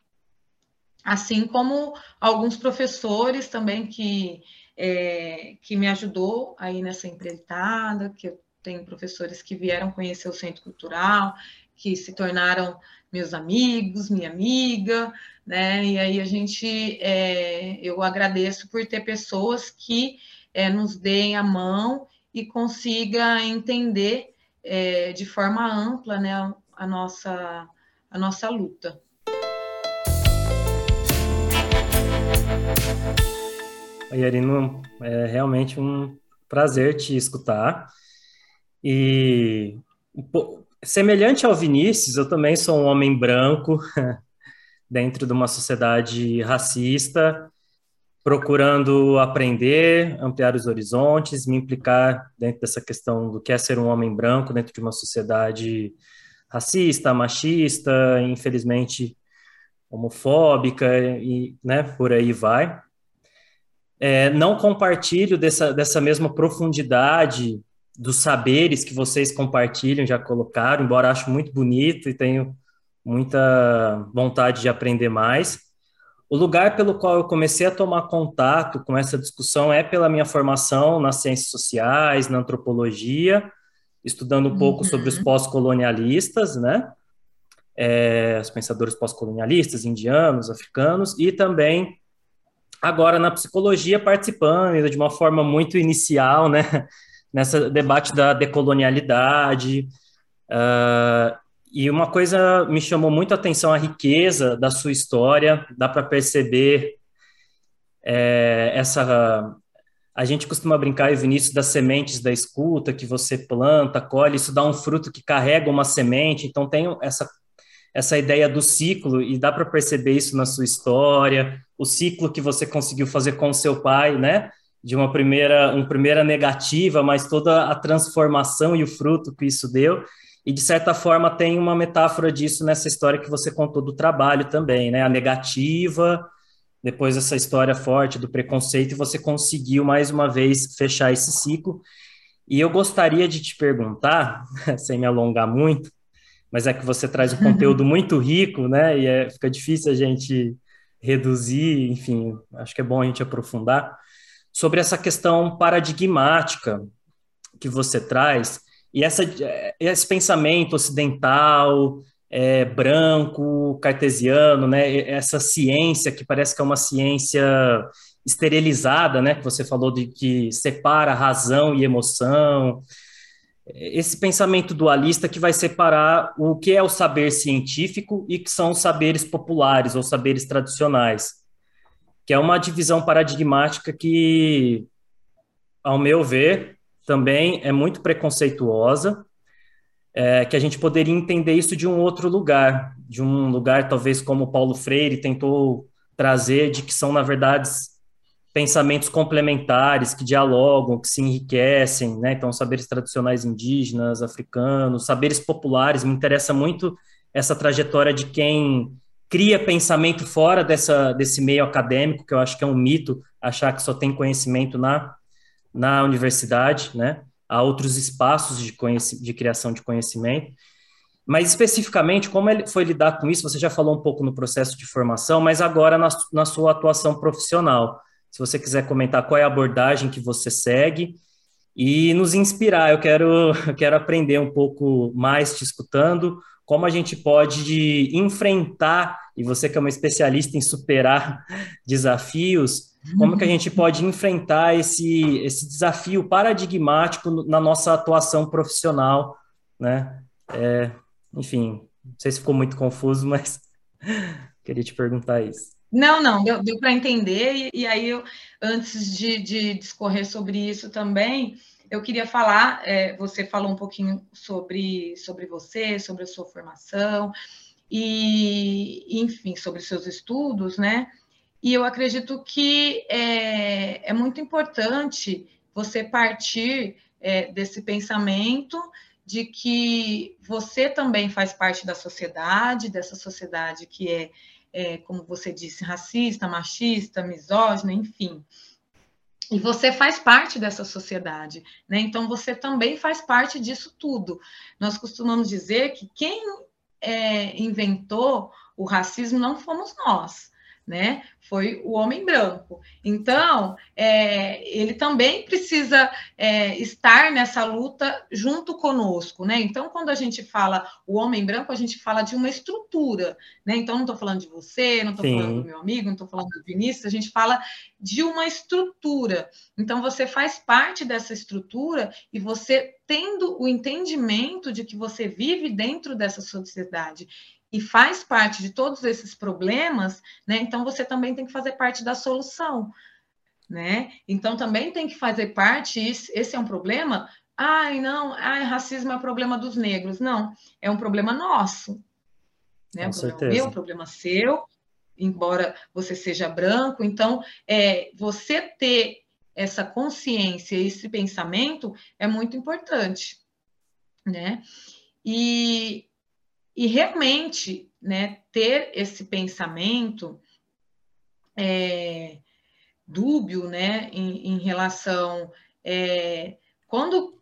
assim como alguns professores também que é, que me ajudou aí nessa empreitada, que eu tenho professores que vieram conhecer o Centro Cultural, que se tornaram meus amigos, minha amiga, né? E aí a gente, é, eu agradeço por ter pessoas que é, nos deem a mão e consiga entender é, de forma ampla, né, a nossa, a nossa luta. Yarino, é realmente um prazer te escutar. E semelhante ao Vinícius, eu também sou um homem branco dentro de uma sociedade racista, procurando aprender, ampliar os horizontes, me implicar dentro dessa questão do que é ser um homem branco dentro de uma sociedade racista, machista, infelizmente homofóbica e, né, por aí vai. É, não compartilho dessa, dessa mesma profundidade dos saberes que vocês compartilham, já colocaram, embora acho muito bonito e tenho muita vontade de aprender mais. O lugar pelo qual eu comecei a tomar contato com essa discussão é pela minha formação nas ciências sociais, na antropologia, estudando um pouco uhum. sobre os pós-colonialistas, né? É, os pensadores pós-colonialistas, indianos, africanos, e também agora na psicologia participando de uma forma muito inicial, né, nessa debate da decolonialidade. Uh, e uma coisa me chamou muito a atenção a riqueza da sua história, dá para perceber é, essa a gente costuma brincar, Vinícius, das sementes da escuta que você planta, colhe, isso dá um fruto que carrega uma semente, então tem essa, essa ideia do ciclo, e dá para perceber isso na sua história, o ciclo que você conseguiu fazer com seu pai, né? De uma primeira, uma primeira negativa, mas toda a transformação e o fruto que isso deu. E, de certa forma, tem uma metáfora disso nessa história que você contou do trabalho também, né? A negativa, depois essa história forte do preconceito, e você conseguiu mais uma vez fechar esse ciclo. E eu gostaria de te perguntar, sem me alongar muito, mas é que você traz um conteúdo muito rico, né? E é, fica difícil a gente reduzir, enfim, acho que é bom a gente aprofundar sobre essa questão paradigmática que você traz e essa, esse pensamento ocidental, é, branco, cartesiano, né? Essa ciência que parece que é uma ciência esterilizada, né? Que você falou de que separa razão e emoção. Esse pensamento dualista que vai separar o que é o saber científico e que são os saberes populares ou saberes tradicionais, que é uma divisão paradigmática que, ao meu ver, também é muito preconceituosa é, que a gente poderia entender isso de um outro lugar, de um lugar talvez como Paulo Freire tentou trazer, de que são, na verdade, pensamentos complementares, que dialogam, que se enriquecem, né? Então, saberes tradicionais indígenas, africanos, saberes populares, me interessa muito essa trajetória de quem cria pensamento fora dessa, desse meio acadêmico, que eu acho que é um mito achar que só tem conhecimento na, na universidade, né? a outros espaços de, de criação de conhecimento. Mas especificamente, como ele foi lidar com isso, você já falou um pouco no processo de formação, mas agora na, na sua atuação profissional. Se você quiser comentar qual é a abordagem que você segue e nos inspirar, eu quero, eu quero aprender um pouco mais te escutando, como a gente pode enfrentar, e você que é uma especialista em superar desafios, como que a gente pode enfrentar esse, esse desafio paradigmático na nossa atuação profissional, né? É, enfim, não sei se ficou muito confuso, mas queria te perguntar isso. Não, não, deu, deu para entender, e, e, aí eu, antes de, de, discorrer sobre isso também, eu queria falar, é, você falou um pouquinho sobre, sobre você, sobre a sua formação, e, enfim, sobre seus estudos, né? E eu acredito que é, é muito importante você partir é, desse pensamento de que você também faz parte da sociedade, dessa sociedade que é, é, como você disse, racista, machista, misógina, enfim. E você faz parte dessa sociedade, né? Então você também faz parte disso tudo. Nós costumamos dizer que quem é, inventou o racismo não fomos nós, né? Foi o homem branco. Então, é, ele também precisa é, estar nessa luta junto conosco, né? Então, quando a gente fala o homem branco, a gente fala de uma estrutura, né? Então, não estou falando de você, não estou falando do meu amigo, não estou falando do Vinícius, a gente fala de uma estrutura. Então, você faz parte dessa estrutura e você tendo o entendimento de que você vive dentro dessa sociedade e faz parte de todos esses problemas, né? Então você também tem que fazer parte da solução, né? Então também tem que fazer parte, esse é um problema. Ai, não, ai, racismo é um problema dos negros. Não, é um problema nosso. Né? Com o problema meu, problema seu, embora você seja branco. Então, é, você ter essa consciência, esse pensamento é muito importante, né? E, e realmente, né, ter esse pensamento é, dúbio, né, em, em relação é, quando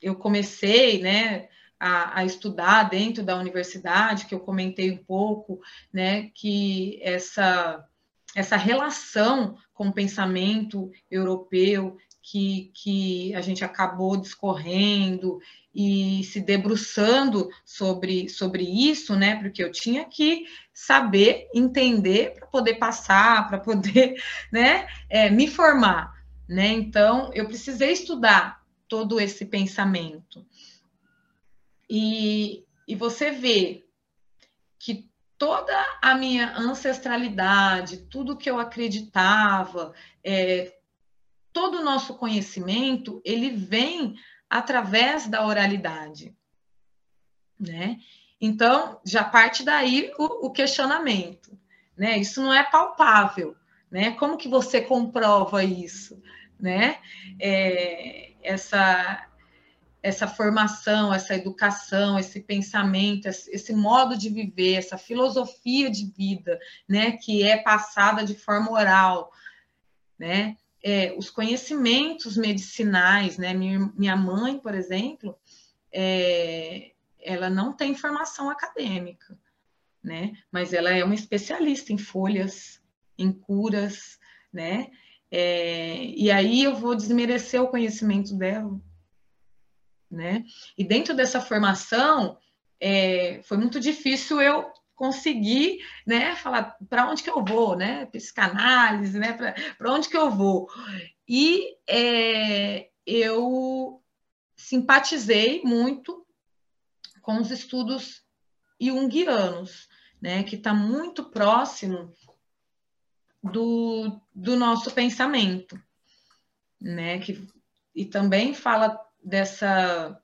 eu comecei, né, a, a, estudar dentro da universidade, que eu comentei um pouco, né, que essa essa relação com o pensamento europeu que, que a gente acabou discorrendo e se debruçando sobre, sobre isso, né? Porque eu tinha que saber, entender para poder passar, para poder, né, é, me formar, né? Então, eu precisei estudar todo esse pensamento. E, e você vê que toda a minha ancestralidade, tudo que eu acreditava, é, todo o nosso conhecimento, ele vem através da oralidade, né? Então, já parte daí o, o questionamento, né? Isso não é palpável, né? Como que você comprova isso, né? É, essa essa formação, essa educação, esse pensamento, esse modo de viver, essa filosofia de vida, né, que é passada de forma oral, né? É, os conhecimentos medicinais, né? Minha, mãe, por exemplo, é, ela não tem formação acadêmica, né? Mas ela é uma especialista em folhas, em curas, né? É, e aí eu vou desmerecer o conhecimento dela, né? E dentro dessa formação, é, foi muito difícil eu conseguir, né, falar para onde que eu vou, né, psicanálise, né, para onde que eu vou. E é, eu simpatizei muito com os estudos junguianos, né, que está muito próximo do, do nosso pensamento, né, que, e também fala dessa,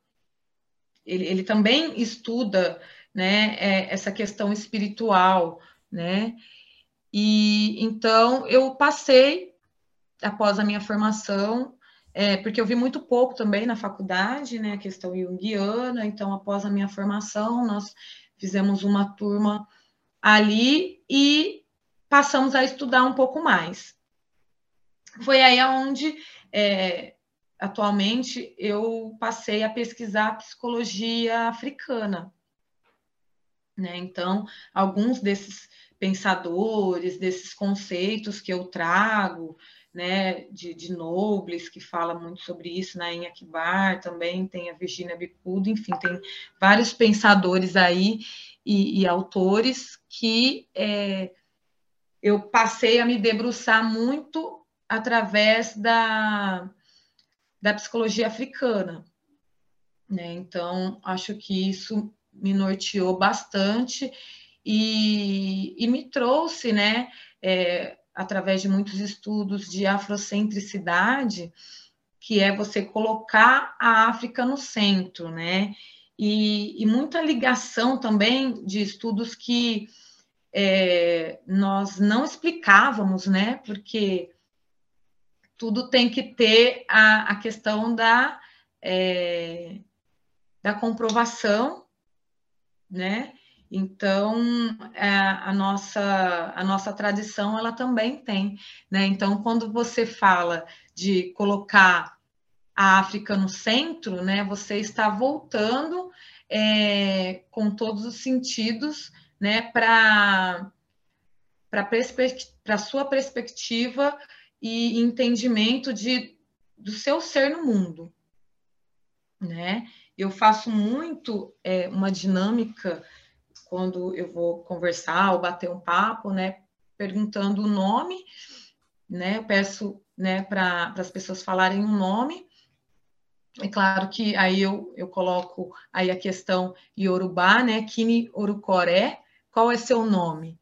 ele, ele também estuda né, é, essa questão espiritual, né? E então eu passei após a minha formação, é, porque eu vi muito pouco também na faculdade, né, a questão junguiana, então após a minha formação nós fizemos uma turma ali e passamos a estudar um pouco mais. Foi aí onde é, atualmente eu passei a pesquisar psicologia africana, né? Então, alguns desses pensadores, desses conceitos que eu trago, né, de, de Nobles, que fala muito sobre isso, na Inha Kibar, também tem a Virginia Bicudo, enfim, tem vários pensadores aí e, e autores que é, eu passei a me debruçar muito através da, da psicologia africana. Né? Então, acho que isso me norteou bastante e, e me trouxe, né, é, através de muitos estudos de afrocentricidade, que é você colocar a África no centro, né? E, e muita ligação também de estudos que é, nós não explicávamos, né? Porque tudo tem que ter a, a questão da, é, da comprovação né? Então, a, é, a, nossa, a nossa tradição, ela também tem, né? Então, quando você fala de colocar a África no centro, né? Você está voltando é, com todos os sentidos, né? Para para a sua perspectiva e entendimento de, do seu ser no mundo, né? Eu faço muito é, uma dinâmica quando eu vou conversar ou bater um papo, né? Perguntando o nome, né? Eu peço né, para as pessoas falarem um nome. É claro que aí eu, eu coloco aí a questão Yorubá, né? Kini Orucoré, qual é seu nome?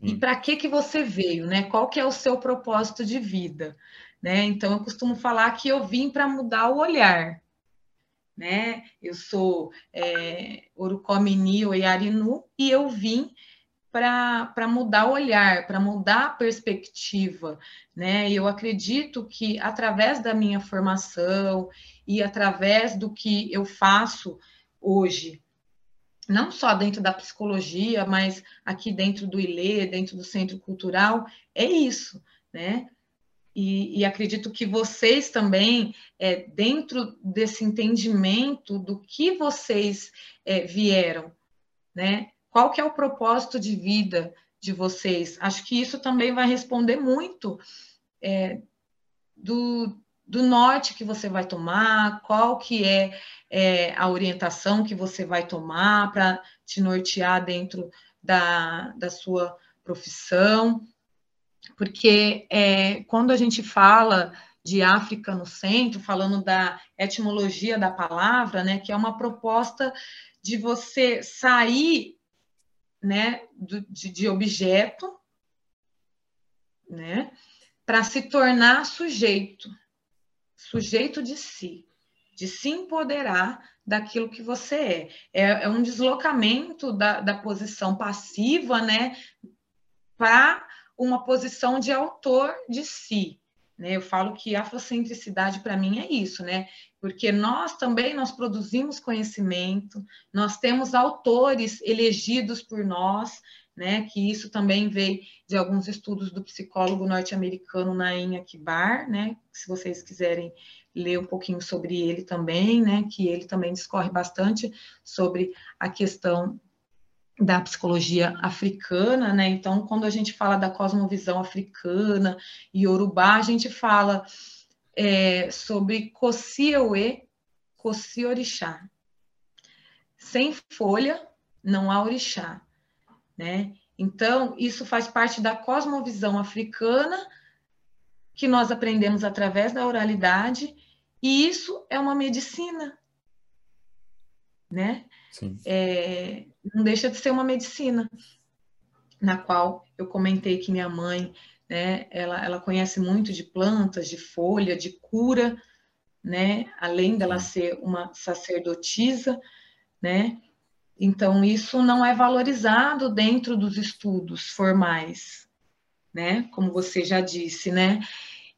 Hum. E para que que você veio, né? Qual que é o seu propósito de vida, né? Então eu costumo falar que eu vim para mudar o olhar, né? Eu sou é, Orucomini Oiarinu e eu vim para mudar o olhar, para mudar a perspectiva, né? Eu acredito que através da minha formação e através do que eu faço hoje, não só dentro da psicologia, mas aqui dentro do ILE, dentro do Centro Cultural, é isso, né? E, e, acredito que vocês também, é, dentro desse entendimento do que vocês é, vieram, né? Qual que é o propósito de vida de vocês? Acho que isso também vai responder muito é, do, do norte que você vai tomar, qual que é, é a orientação que você vai tomar para te nortear dentro da, da sua profissão, porque é, quando a gente fala de África no centro, falando da etimologia da palavra, né, que é uma proposta de você sair né, de, de objeto, né, para se tornar sujeito, sujeito de si, de se empoderar daquilo que você é. É, é um deslocamento da, da posição passiva, né, para uma posição de autor de si. Né? Eu falo que afrocentricidade para mim é isso, né? Porque nós também nós produzimos conhecimento, nós temos autores elegidos por nós, né? Que isso também veio de alguns estudos do psicólogo norte-americano Naim Akbar, né? Se vocês quiserem ler um pouquinho sobre ele também, né? Que ele também discorre bastante sobre a questão da psicologia africana, né? Então, quando a gente fala da cosmovisão africana e Yorubá, a gente fala é, sobre Kossieuê, Kossi Orixá. Sem folha, não há orixá, né? Então, isso faz parte da cosmovisão africana que nós aprendemos através da oralidade, e isso é uma medicina, né? É, não deixa de ser uma medicina, na qual eu comentei que minha mãe, né, ela, ela conhece muito de plantas, de folha, de cura, né, além dela ser uma sacerdotisa, né, então isso não é valorizado dentro dos estudos formais, né, como você já disse, né,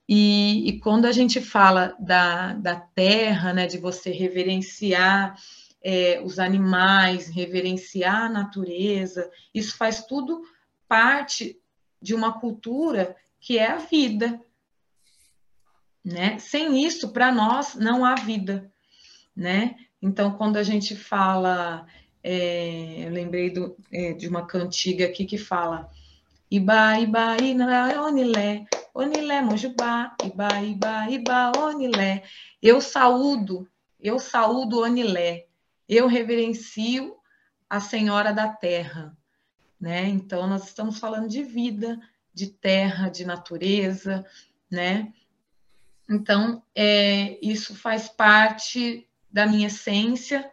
e, e quando a gente fala da, da terra, né, de você reverenciar é, os animais, reverenciar a natureza, isso faz tudo parte de uma cultura que é a vida. Né? Sem isso, para nós, não há vida. Né? Então, quando a gente fala, é, eu lembrei do, é, de uma cantiga aqui que fala Iba, Iba, Ina, Onilé, Onilé, Mojubá, Iba, Iba, Iba, Onilé. Eu saúdo, eu saúdo Onilé, eu reverencio a Senhora da Terra, né? Então nós estamos falando de vida, de terra, de natureza, né? Então é, isso faz parte da minha essência,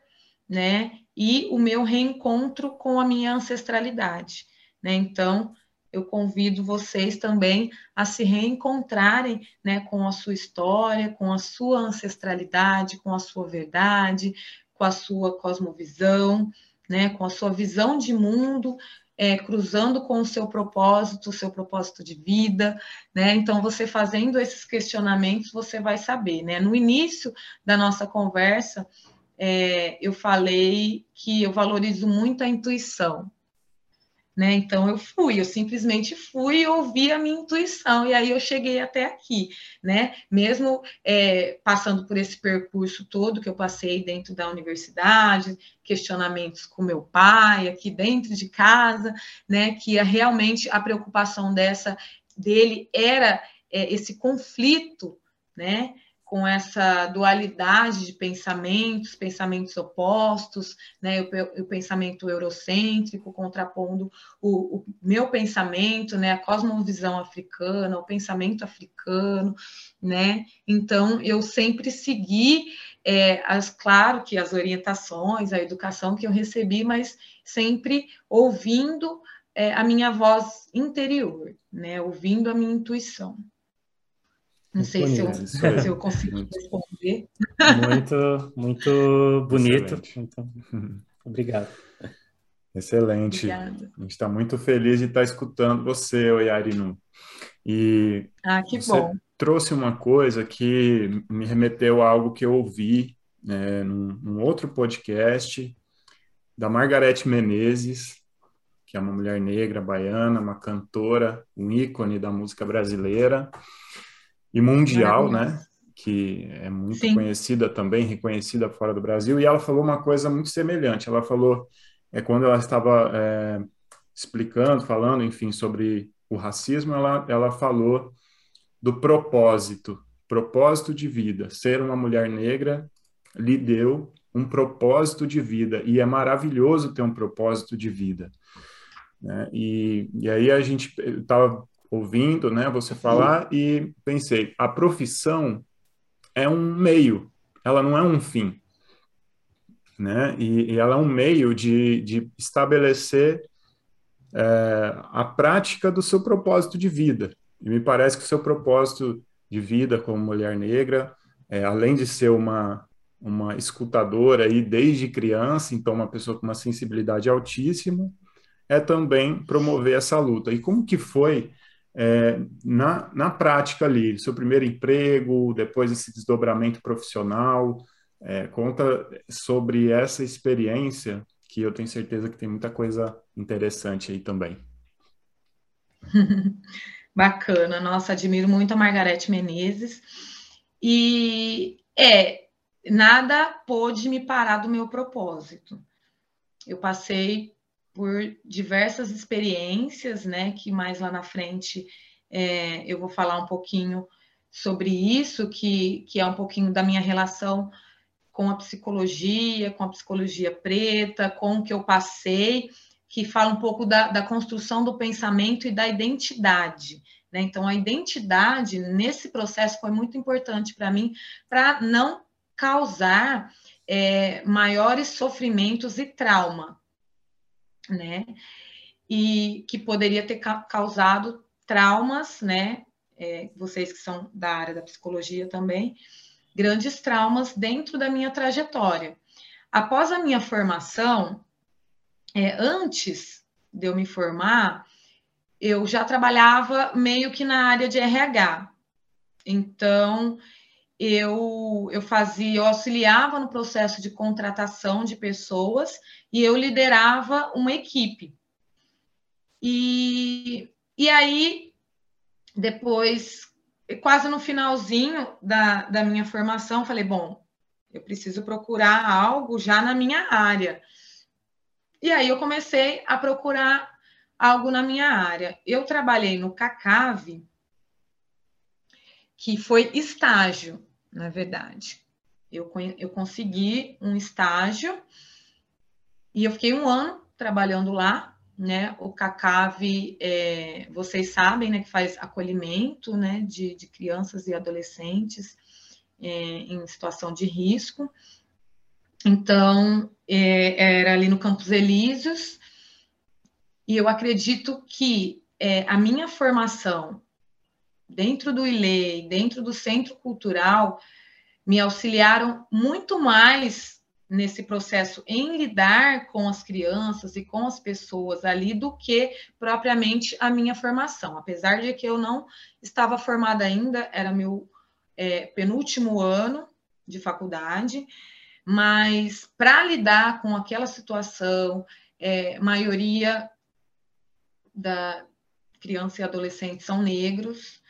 né? E o meu reencontro com a minha ancestralidade, né? Então eu convido vocês também a se reencontrarem né, com a sua história, com a sua ancestralidade, com a sua verdade, com a sua cosmovisão, né, com a sua visão de mundo, é, cruzando com o seu propósito, o seu propósito de vida, né? Então, você fazendo esses questionamentos, você vai saber, né? No início da nossa conversa, é, eu falei que eu valorizo muito a intuição, né? Então eu fui, eu simplesmente fui e ouvi a minha intuição, e aí eu cheguei até aqui, né? Mesmo é, passando por esse percurso todo que eu passei dentro da universidade, questionamentos com meu pai, aqui dentro de casa, né? Que realmente a preocupação dessa dele era é, esse conflito, né? Com essa dualidade de pensamentos, pensamentos opostos, né, o, o pensamento eurocêntrico contrapondo o, o, meu pensamento, né, a cosmovisão africana, o pensamento africano, né, então eu sempre segui, é, as, claro que as orientações, a educação que eu recebi, mas sempre ouvindo é, a minha voz interior, né, ouvindo a minha intuição. Não sei se eu, se eu consigo responder. Muito, muito bonito. Excelente. Então, obrigado. Excelente. Obrigada. A gente está muito feliz de estar tá escutando você, Oyarinu. E ah, que você bom. trouxe uma coisa que me remeteu a algo que eu ouvi né, num, num outro podcast da Margarete Menezes, que é uma mulher negra, baiana, uma cantora, um ícone da música brasileira e mundial, né? Que é muito Sim. conhecida também, reconhecida fora do Brasil. E ela falou uma coisa muito semelhante. Ela falou, é quando ela estava é, explicando, falando, enfim, sobre o racismo, ela, ela falou do propósito, propósito de vida. Ser uma mulher negra lhe deu um propósito de vida e é maravilhoso ter um propósito de vida. Né? E, e aí a gente estava ouvindo, né, você falar e pensei, a profissão é um meio, ela não é um fim, né? E, e ela é um meio de, de estabelecer é, a prática do seu propósito de vida. E me parece que o seu propósito de vida como mulher negra, é, além de ser uma uma escutadora aí desde criança, então uma pessoa com uma sensibilidade altíssima, é também promover essa luta. E como que foi é, na, na prática ali, seu primeiro emprego, depois esse desdobramento profissional, é, conta sobre essa experiência, que eu tenho certeza que tem muita coisa interessante aí também. Bacana, nossa, admiro muito a Margarete Menezes. E é, nada pôde me parar do meu propósito. Eu passei por diversas experiências, né? Que mais lá na frente é, eu vou falar um pouquinho sobre isso, que, que é um pouquinho da minha relação com a psicologia, com a psicologia preta, com o que eu passei, que fala um pouco da, da construção do pensamento e da identidade. Né? Então, a identidade nesse processo foi muito importante para mim, para não causar é, maiores sofrimentos e trauma, né? E que poderia ter ca causado traumas, né? É, vocês que são da área da psicologia também, grandes traumas dentro da minha trajetória. Após a minha formação, é, antes de eu me formar, eu já trabalhava meio que na área de RH. Então, eu, eu fazia, eu auxiliava no processo de contratação de pessoas e eu liderava uma equipe. E, e aí, depois, quase no finalzinho da, da minha formação, falei, bom, eu preciso procurar algo já na minha área. E aí eu comecei a procurar algo na minha área. Eu trabalhei no CACAVE, que foi estágio na verdade. Eu, eu consegui um estágio e eu fiquei um ano trabalhando lá, né? O CACAV, é, vocês sabem, né, que faz acolhimento, né, de, de crianças e adolescentes é, em situação de risco. Então, é, era ali no Campos Elíseos, e eu acredito que é, a minha formação dentro do ILEI, dentro do Centro Cultural, me auxiliaram muito mais nesse processo em lidar com as crianças e com as pessoas ali do que propriamente a minha formação. Apesar de que eu não estava formada ainda, era meu é, penúltimo ano de faculdade, mas para lidar com aquela situação, é, maioria da criança e adolescente são negros,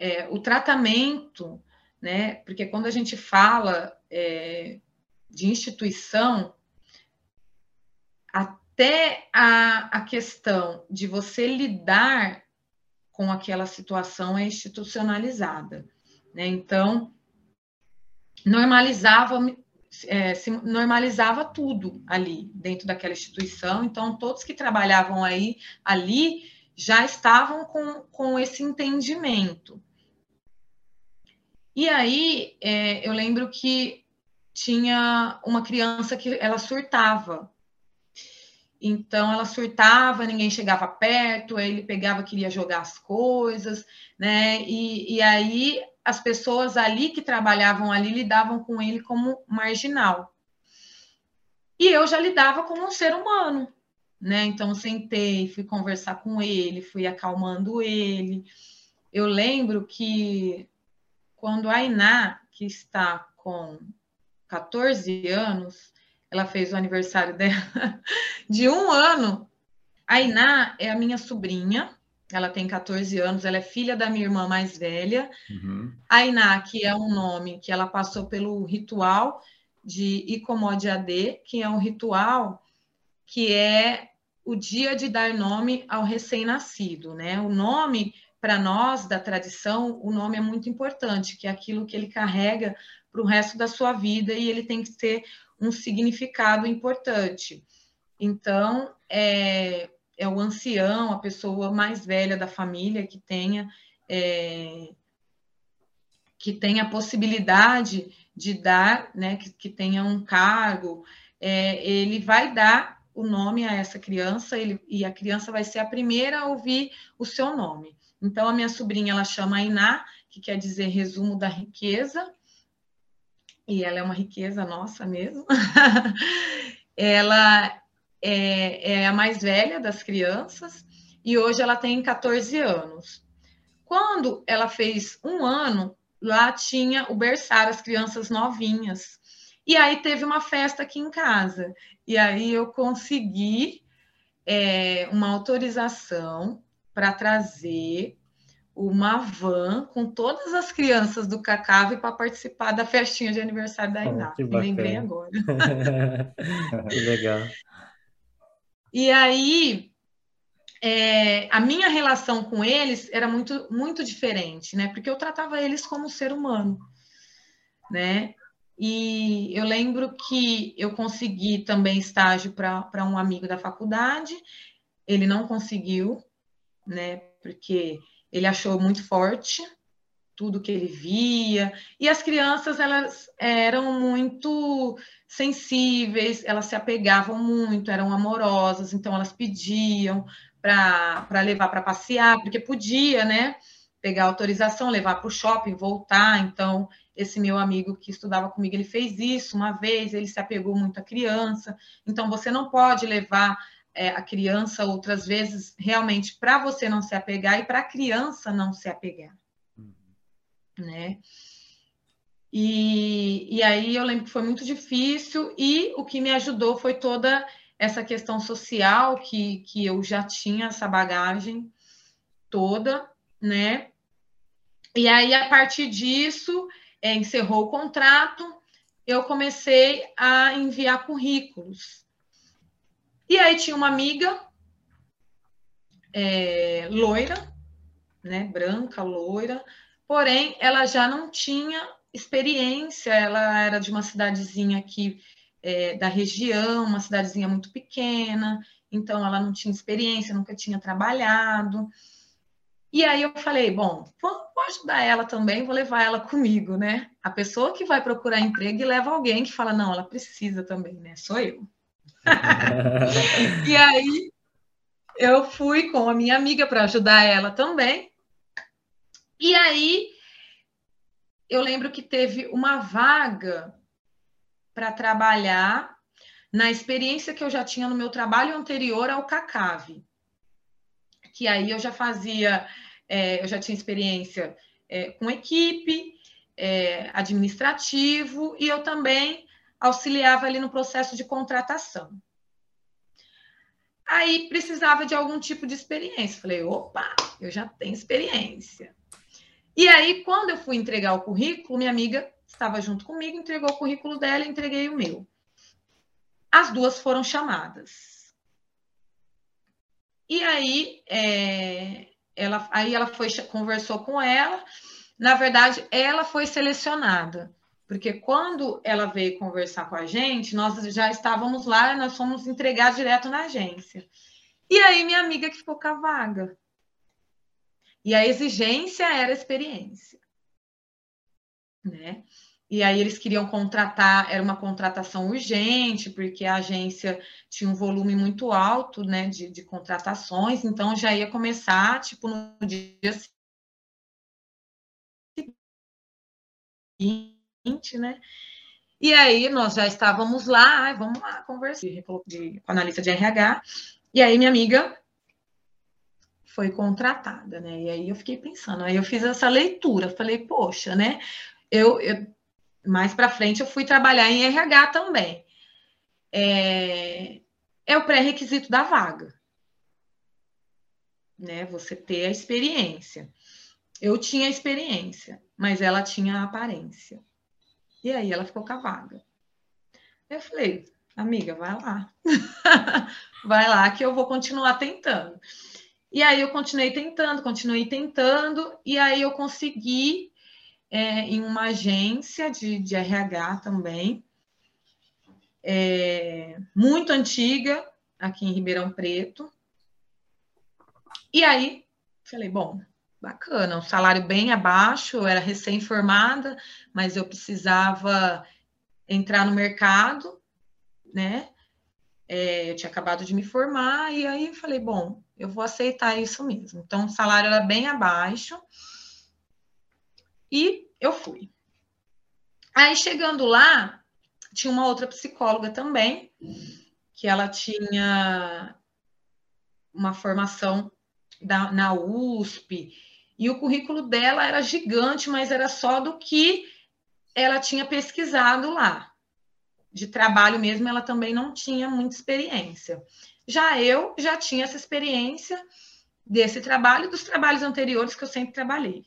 é, o tratamento, né? Porque quando a gente fala é, de instituição, até a, a questão de você lidar com aquela situação é institucionalizada, né? Então normalizava é, se normalizava tudo ali dentro daquela instituição. Então todos que trabalhavam aí ali já estavam com, com esse entendimento. E aí é, eu lembro que tinha uma criança que ela surtava. Então ela surtava, ninguém chegava perto, ele pegava, queria jogar as coisas, né? E, e aí as pessoas ali que trabalhavam ali lidavam com ele como marginal. E eu já lidava como um ser humano, né? Então sentei, fui conversar com ele, fui acalmando ele. Eu lembro que quando a Iná, que está com 14 anos, ela fez o aniversário dela de um ano. A Iná é a minha sobrinha, ela tem 14 anos, ela é filha da minha irmã mais velha. Uhum. A Iná, que é um nome que ela passou pelo ritual de Icomode AD, que é um ritual que é o dia de dar nome ao recém-nascido, né? O nome para nós da tradição, o nome é muito importante, que é aquilo que ele carrega para o resto da sua vida e ele tem que ter um significado importante. Então, é, é o ancião, a pessoa mais velha da família que tenha é, que tenha a possibilidade de dar, né, que, que tenha um cargo, é, ele vai dar o nome a essa criança ele, e a criança vai ser a primeira a ouvir o seu nome. Então, a minha sobrinha, ela chama Iná, que quer dizer resumo da riqueza, e ela é uma riqueza nossa mesmo. ela é, é, a mais velha das crianças, e hoje ela tem 14 anos. Quando ela fez um ano, lá tinha o berçário, as crianças novinhas. E aí teve uma festa aqui em casa. E aí eu consegui é, uma autorização para trazer uma van com todas as crianças do Cacave para participar da festinha de aniversário da Iná. Oh, lembrei agora. que legal. E aí, é, a minha relação com eles era muito, muito diferente, né? Porque eu tratava eles como ser humano, né? E eu lembro que eu consegui também estágio para um amigo da faculdade, ele não conseguiu, né? Porque ele achou muito forte tudo que ele via, e as crianças elas eram muito sensíveis, elas se apegavam muito, eram amorosas, então elas pediam para levar para passear, porque podia, né? Pegar autorização, levar para o shopping, voltar. Então, esse meu amigo que estudava comigo, ele fez isso uma vez, ele se apegou muito à criança. Então, você não pode levar é, a criança outras vezes realmente para você não se apegar e para a criança não se apegar, uhum. né? E, e aí eu lembro que foi muito difícil e o que me ajudou foi toda essa questão social que, que eu já tinha essa bagagem toda, né? E aí a partir disso é, encerrou o contrato, eu comecei a enviar currículos e aí tinha uma amiga é, loira, né, branca, loira, porém ela já não tinha experiência, ela era de uma cidadezinha aqui é, da região, uma cidadezinha muito pequena, então ela não tinha experiência, nunca tinha trabalhado. E aí eu falei, bom, vou, ajudar ela também, vou levar ela comigo, né? A pessoa que vai procurar emprego e leva alguém que fala, não, ela precisa também, né? Sou eu. e aí eu fui com a minha amiga para ajudar ela também. E aí eu lembro que teve uma vaga para trabalhar na experiência que eu já tinha no meu trabalho anterior ao Cacave. Que aí eu já fazia, é, eu já tinha experiência é, com equipe, é, administrativo, e eu também auxiliava ali no processo de contratação. Aí precisava de algum tipo de experiência. Falei, opa, eu já tenho experiência. E aí, quando eu fui entregar o currículo, minha amiga estava junto comigo, entregou o currículo dela, entreguei o meu. As duas foram chamadas. E aí, é, ela, aí ela foi conversou com ela. Na verdade, ela foi selecionada porque quando ela veio conversar com a gente, nós já estávamos lá, nós fomos entregar direto na agência. E aí minha amiga que ficou com a vaga. E a exigência era experiência. Né? E aí eles queriam contratar, era uma contratação urgente, porque a agência tinha um volume muito alto né, de, de contratações, então já ia começar, tipo, no dia seguinte né? E aí nós já estávamos lá, vamos lá conversar com a analista de RH. E aí minha amiga foi contratada, né? E aí eu fiquei pensando, aí eu fiz essa leitura, falei, poxa, né? Eu, eu mais para frente eu fui trabalhar em RH também. É, é o pré-requisito da vaga, né? Você ter a experiência. Eu tinha experiência, mas ela tinha a aparência. E aí ela ficou com a vaga. Eu falei, amiga, vai lá. vai lá que eu vou continuar tentando. E aí eu continuei tentando, continuei tentando, e aí eu consegui é, em uma agência de, de RH também, é, muito antiga, aqui em Ribeirão Preto. E aí, falei, bom, bacana, um salário bem abaixo, eu era recém-formada, mas eu precisava entrar no mercado, né? É, eu tinha acabado de me formar, e aí falei, bom, eu vou aceitar isso mesmo. Então, o salário era bem abaixo, e eu fui. Aí, chegando lá, tinha uma outra psicóloga também, que ela tinha uma formação da, na USP, e o currículo dela era gigante, mas era só do que ela tinha pesquisado lá de trabalho mesmo, ela também não tinha muita experiência. Já eu já tinha essa experiência desse trabalho e dos trabalhos anteriores que eu sempre trabalhei.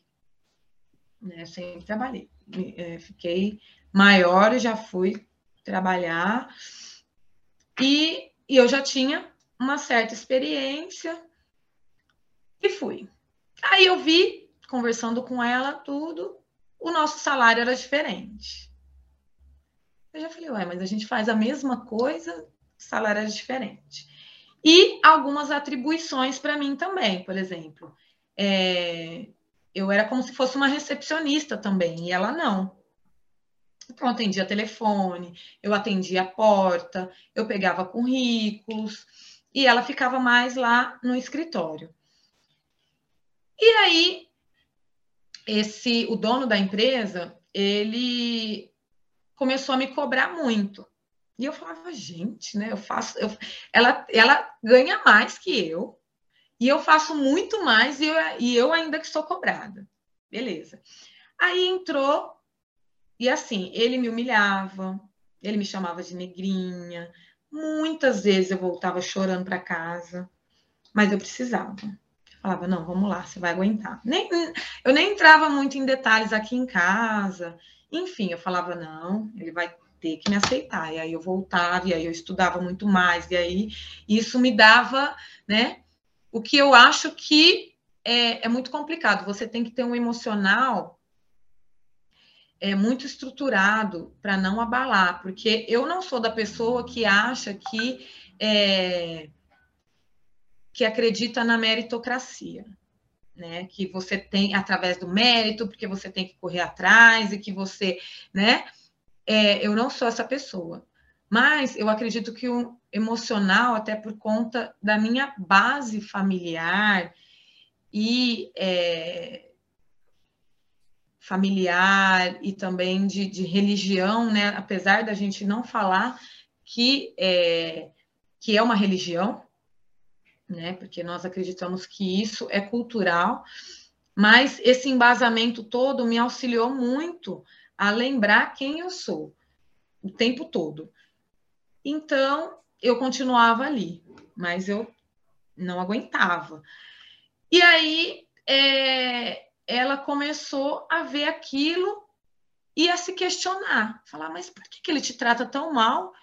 Né? Sempre trabalhei. É, fiquei maior já fui trabalhar. E, e eu já tinha uma certa experiência e fui. Aí eu vi, conversando com ela, tudo, o nosso salário era diferente. Eu já falei, ué, mas a gente faz a mesma coisa, salário é diferente. E algumas atribuições para mim também, por exemplo. É, eu era como se fosse uma recepcionista também, e ela não. Então, eu atendia telefone, eu atendia a porta, eu pegava currículos, e ela ficava mais lá no escritório. E aí, esse, o dono da empresa, ele começou a me cobrar muito. E eu falava, gente, né? Eu faço. Eu, ela, ela ganha mais que eu, e eu faço muito mais, e eu, e eu ainda que sou cobrada. Beleza. Aí entrou, e assim, ele me humilhava, ele me chamava de negrinha. Muitas vezes eu voltava chorando para casa, mas eu precisava. Falava, não, vamos lá, você vai aguentar. Nem, eu nem entrava muito em detalhes aqui em casa. Enfim, eu falava, não, ele vai ter que me aceitar. E aí eu voltava, e aí eu estudava muito mais, e aí isso me dava, né? O que eu acho que é, é muito complicado. Você tem que ter um emocional é, muito estruturado para não abalar, porque eu não sou da pessoa que acha que é, que acredita na meritocracia né? Que você tem através do mérito, porque você tem que correr atrás e que você, né? É, eu não sou essa pessoa, mas eu acredito que o emocional, até por conta da minha base familiar e é, familiar e também de, de, religião, né? Apesar da gente não falar que é, que é uma religião, né? Porque nós acreditamos que isso é cultural, mas esse embasamento todo me auxiliou muito a lembrar quem eu sou o tempo todo. Então, eu continuava ali, mas eu não aguentava. E aí, é, ela começou a ver aquilo e a se questionar, falar, mas por que, que ele te trata tão mal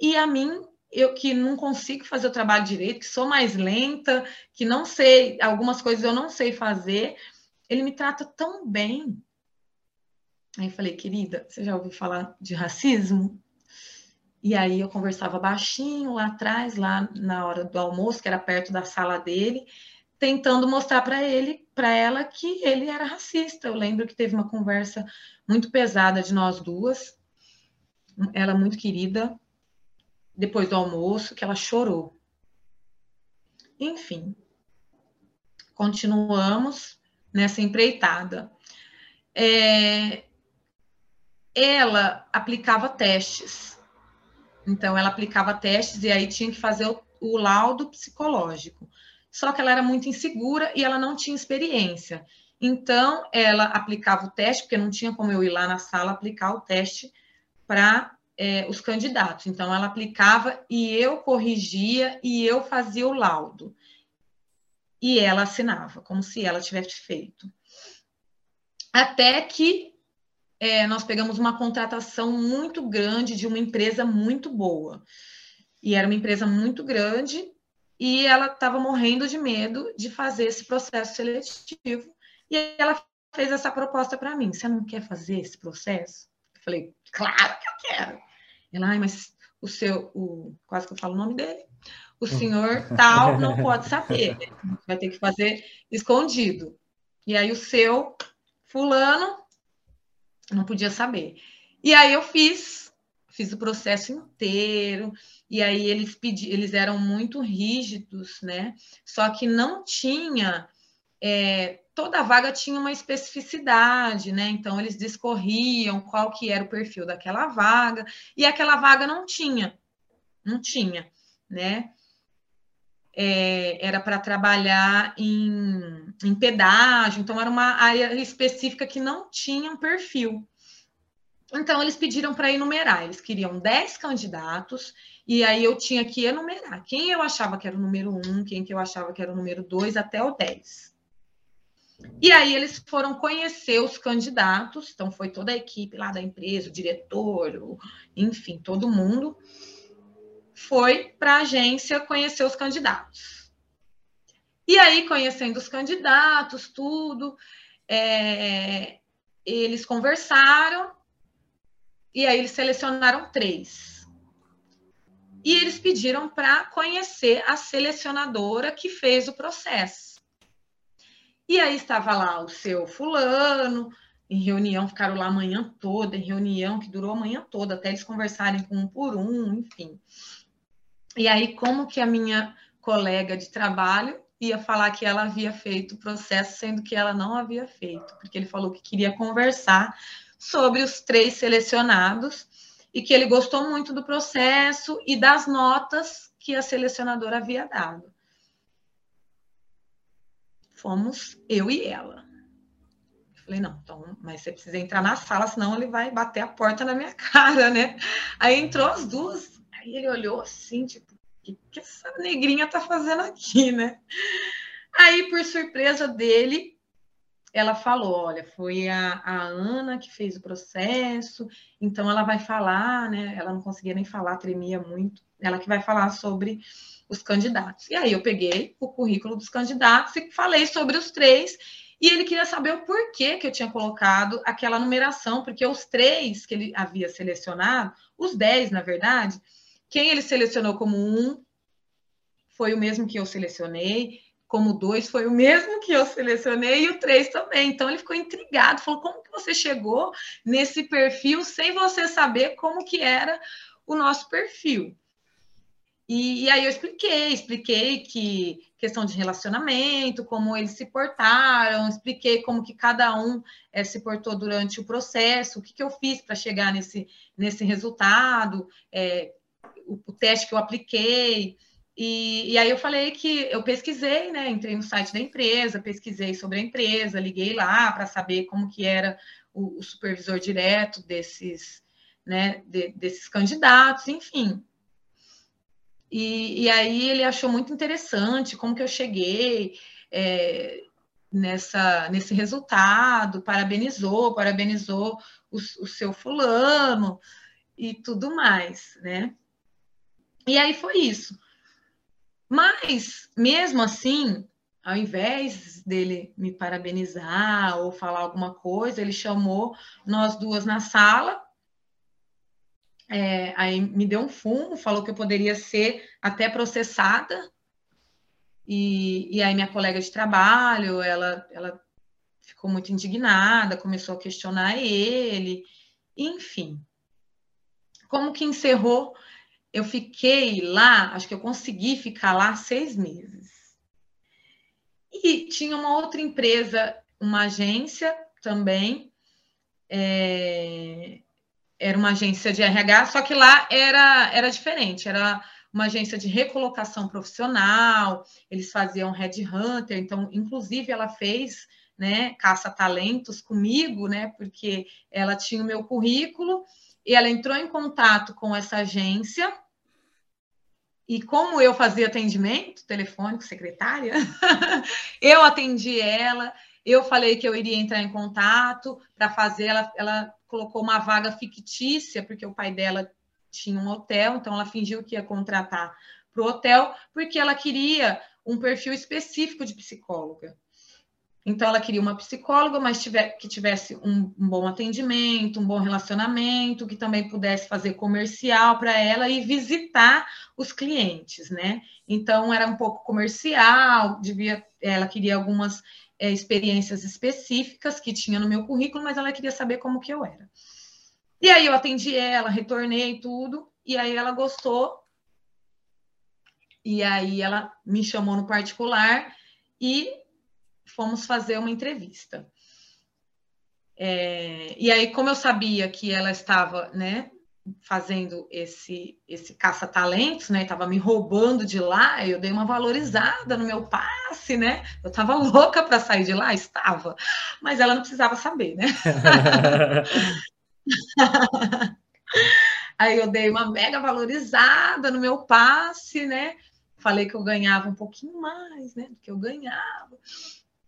e a mim eu que não consigo fazer o trabalho direito, que sou mais lenta, que não sei, algumas coisas eu não sei fazer, ele me trata tão bem. Aí eu falei, querida, você já ouviu falar de racismo? E aí eu conversava baixinho lá atrás, lá na hora do almoço, que era perto da sala dele, tentando mostrar para ele, para ela que ele era racista. Eu lembro que teve uma conversa muito pesada de nós duas. Ela muito querida, depois do almoço, que ela chorou. Enfim, continuamos nessa empreitada. É, ela aplicava testes. Então, ela aplicava testes e aí tinha que fazer o, o laudo psicológico. Só que ela era muito insegura e ela não tinha experiência. Então, ela aplicava o teste, porque não tinha como eu ir lá na sala aplicar o teste para é, os candidatos. Então, ela aplicava e eu corrigia e eu fazia o laudo. E ela assinava, como se ela tivesse feito. Até que é, nós pegamos uma contratação muito grande de uma empresa muito boa. E era uma empresa muito grande, e ela estava morrendo de medo de fazer esse processo seletivo. E ela fez essa proposta para mim: você não quer fazer esse processo? Falei: claro que eu quero. Ela, ai, mas o seu, o, quase que eu falo o nome dele, o senhor tal não pode saber, vai ter que fazer escondido. E aí o seu fulano não podia saber. E aí eu fiz, fiz o processo inteiro, e aí eles pedi, eles eram muito rígidos, né? Só que não tinha é, toda vaga tinha uma especificidade, né? Então eles discorriam qual que era o perfil daquela vaga e aquela vaga não tinha, não tinha, né? É, era para trabalhar em, em pedágio, então era uma área específica que não tinha um perfil. Então, eles pediram para enumerar, eles queriam 10 candidatos, e aí eu tinha que enumerar quem eu achava que era o número 1, quem que eu achava que era o número 2, até o 10. E aí eles foram conhecer os candidatos, então foi toda a equipe lá da empresa, o diretor, o, enfim, todo mundo foi para a agência conhecer os candidatos. E aí, conhecendo os candidatos, tudo, é, eles conversaram e aí eles selecionaram três. E eles pediram para conhecer a selecionadora que fez o processo. E aí estava lá o seu fulano, em reunião, ficaram lá a manhã toda, em reunião que durou a manhã toda, até eles conversarem com um por um, enfim. E aí, como que a minha colega de trabalho ia falar que ela havia feito o processo, sendo que ela não havia feito, porque ele falou que queria conversar sobre os três selecionados e que ele gostou muito do processo e das notas que a selecionadora havia dado fomos eu e ela. falei, não, então, mas você precisa entrar na sala, senão ele vai bater a porta na minha cara, né? Aí entrou as duas, aí ele olhou assim, tipo, o que, que essa negrinha tá fazendo aqui, né? Aí, por surpresa dele, ela falou: olha, foi a, a, Ana que fez o processo, então ela vai falar, né? Ela não conseguia nem falar, tremia muito. Ela que vai falar sobre os candidatos. E aí eu peguei o currículo dos candidatos e falei sobre os três. E ele queria saber o porquê que eu tinha colocado aquela numeração, porque os três que ele havia selecionado, os dez, na verdade, quem ele selecionou como um foi o mesmo que eu selecionei, como dois foi o mesmo que eu selecionei e o três também. Então ele ficou intrigado, falou: como que você chegou nesse perfil sem você saber como que era o nosso perfil? E, e, aí eu expliquei, expliquei que questão de relacionamento, como eles se portaram, expliquei como que cada um é, se portou durante o processo, o que, que eu fiz para chegar nesse, nesse resultado, é, o, o, teste que eu apliquei. E, e, aí eu falei que eu pesquisei, né? Entrei no site da empresa, pesquisei sobre a empresa, liguei lá para saber como que era o, o supervisor direto desses, né, de, desses candidatos, enfim. E, e aí ele achou muito interessante como que eu cheguei é, nessa, nesse resultado, parabenizou, parabenizou o, o seu fulano e tudo mais, né? E aí foi isso. Mas, mesmo assim, ao invés dele me parabenizar ou falar alguma coisa, ele chamou nós duas na sala é, aí me deu um fumo, falou que eu poderia ser até processada. E, e aí minha colega de trabalho, ela, ela ficou muito indignada, começou a questionar ele, enfim. Como que encerrou? Eu fiquei lá, acho que eu consegui ficar lá seis meses. E tinha uma outra empresa, uma agência também, é, era uma agência de RH, só que lá era, era diferente, era uma agência de recolocação profissional, eles faziam headhunter, então, inclusive, ela fez né, caça-talentos comigo, né, porque ela tinha o meu currículo, e ela entrou em contato com essa agência, e como eu fazia atendimento telefônico, secretária, eu atendi ela, eu falei que eu iria entrar em contato para fazer, ela, ela colocou uma vaga fictícia, porque o pai dela tinha um hotel, então ela fingiu que ia contratar para o hotel, porque ela queria um perfil específico de psicóloga. Então, ela queria uma psicóloga, mas tiver, que tivesse um, um, bom atendimento, um bom relacionamento, que também pudesse fazer comercial para ela e visitar os clientes, né? Então, era um pouco comercial, devia, ela queria algumas é, experiências específicas que tinha no meu currículo, mas ela queria saber como que eu era. E aí eu atendi ela, retornei tudo, e aí ela gostou. E aí ela me chamou no particular e fomos fazer uma entrevista. É, e aí, como eu sabia que ela estava, né, fazendo esse esse caça-talentos, né, estava me roubando de lá, eu dei uma valorizada no meu passe, né? Eu estava louca para sair de lá, estava, mas ela não precisava saber, né? aí eu dei uma mega valorizada no meu passe, né? Falei que eu ganhava um pouquinho mais, né, do que eu ganhava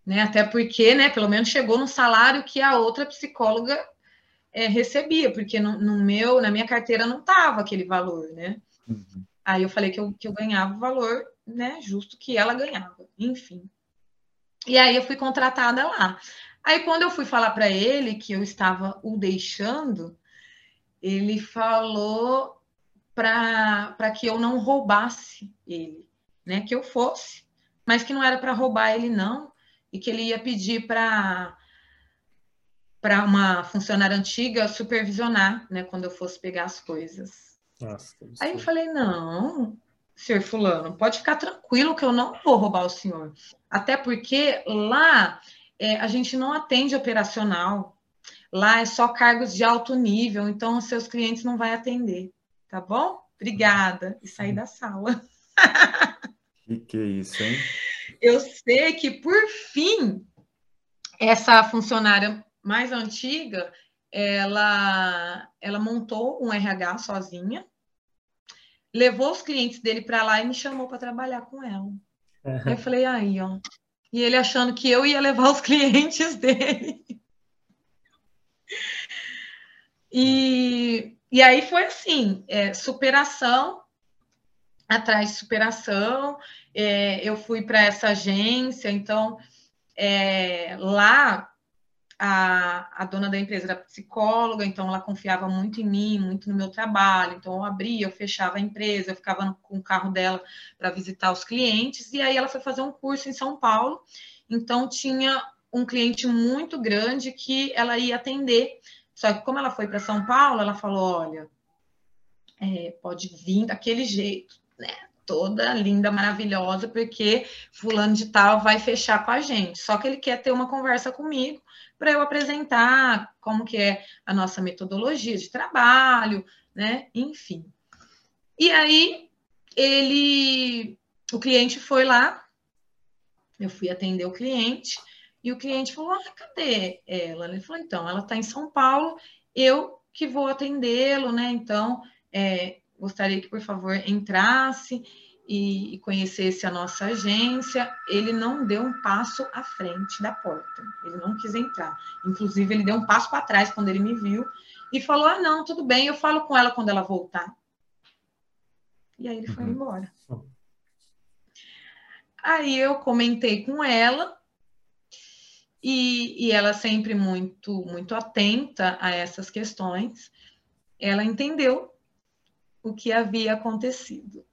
né? Até porque, né, pelo menos chegou no salário que a outra psicóloga é, recebia, porque no, no, meu, na minha carteira não estava aquele valor, né? Uhum. Aí eu falei que eu, que eu ganhava o valor, né, justo que ela ganhava, enfim. E aí eu fui contratada lá. Aí quando eu fui falar para ele que eu estava o deixando, ele falou para que eu não roubasse ele, né? Que eu fosse, mas que não era para roubar ele não, e que ele ia pedir para para uma funcionária antiga supervisionar, né, quando eu fosse pegar as coisas. Nossa, Aí eu falei, não, senhor fulano, pode ficar tranquilo que eu não vou roubar o senhor. Até porque lá é, a gente não atende operacional. Lá é só cargos de alto nível, então os seus clientes não vai atender, tá bom? Obrigada. E sair da sala. Que que é isso, hein? Eu sei que, por fim, essa funcionária mais antiga, ela, ela montou um RH sozinha, levou os clientes dele para lá e me chamou para trabalhar com ela. Uhum. Eu falei, aí, ó. E ele achando que eu ia levar os clientes dele. E, e aí foi assim, é, superação atrás de superação é, eu fui para essa agência, então é, lá a, a, dona da empresa era psicóloga, então ela confiava muito em mim, muito no meu trabalho. Então eu abria, eu fechava a empresa, eu ficava com o carro dela para visitar os clientes. E aí ela foi fazer um curso em São Paulo. Então tinha um cliente muito grande que ela ia atender. Só que como ela foi para São Paulo, ela falou: olha, é, pode vir daquele jeito, né? toda linda, maravilhosa, porque fulano de tal vai fechar com a gente. Só que ele quer ter uma conversa comigo para eu apresentar como que é a nossa metodologia de trabalho, né? Enfim. E aí ele, o cliente foi lá, eu fui atender o cliente e o cliente falou: ah, cadê ela? Ele falou: então, ela está em São Paulo, eu que vou atendê-lo, né? Então, é, gostaria que, por favor, entrasse e, conhecesse a nossa agência. Ele não deu um passo à frente da porta, ele não quis entrar. Inclusive, ele deu um passo para trás quando ele me viu e falou: Ah, não, tudo bem, eu falo com ela quando ela voltar. E aí ele foi uhum. embora. Aí eu comentei com ela e, e, ela sempre muito muito atenta a essas questões. Ela entendeu o que havia acontecido.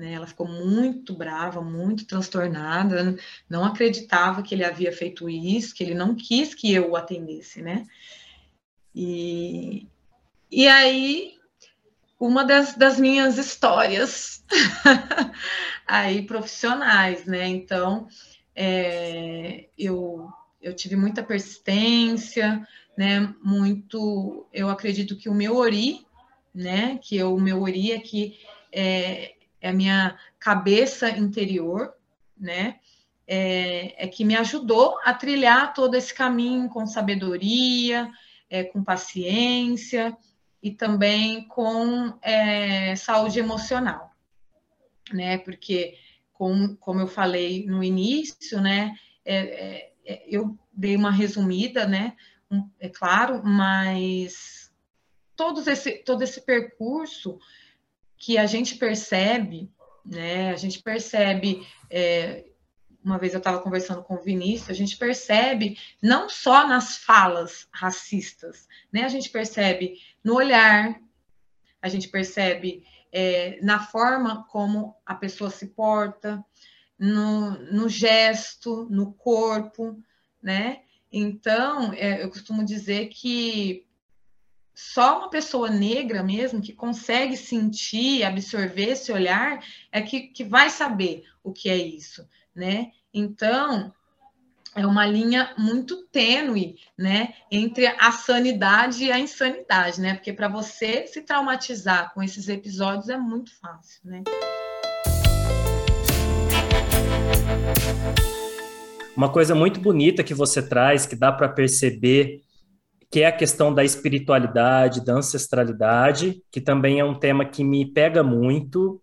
Né? Ela ficou muito brava, muito transtornada, não acreditava que ele havia feito isso, que ele não quis que eu o atendesse, né? E, e aí, uma das, das minhas histórias aí profissionais, né? Então, é, eu, eu tive muita persistência, né? Muito, eu acredito que o meu ori né? Que o meu ori é que é, é a minha cabeça interior, né? É, é, que me ajudou a trilhar todo esse caminho com sabedoria, é, com paciência e também com é, saúde emocional, né? Porque, como, eu falei no início, né? É, é, é, eu dei uma resumida, né? É claro, mas todo esse, todo esse percurso que a gente percebe, né? A gente percebe. É, uma vez eu estava conversando com o Vinícius, a gente percebe não só nas falas racistas, né? A gente percebe no olhar, a gente percebe é, na forma como a pessoa se porta, no, no gesto, no corpo, né? Então, é, eu costumo dizer que só uma pessoa negra mesmo que consegue sentir, absorver esse olhar, é que, que vai saber o que é isso, né? Então, é uma linha muito tênue, né, entre a sanidade e a insanidade, né? Porque para você se traumatizar com esses episódios é muito fácil, né? Uma coisa muito bonita que você traz, que dá para perceber que é a questão da espiritualidade, da ancestralidade, que também é um tema que me pega muito.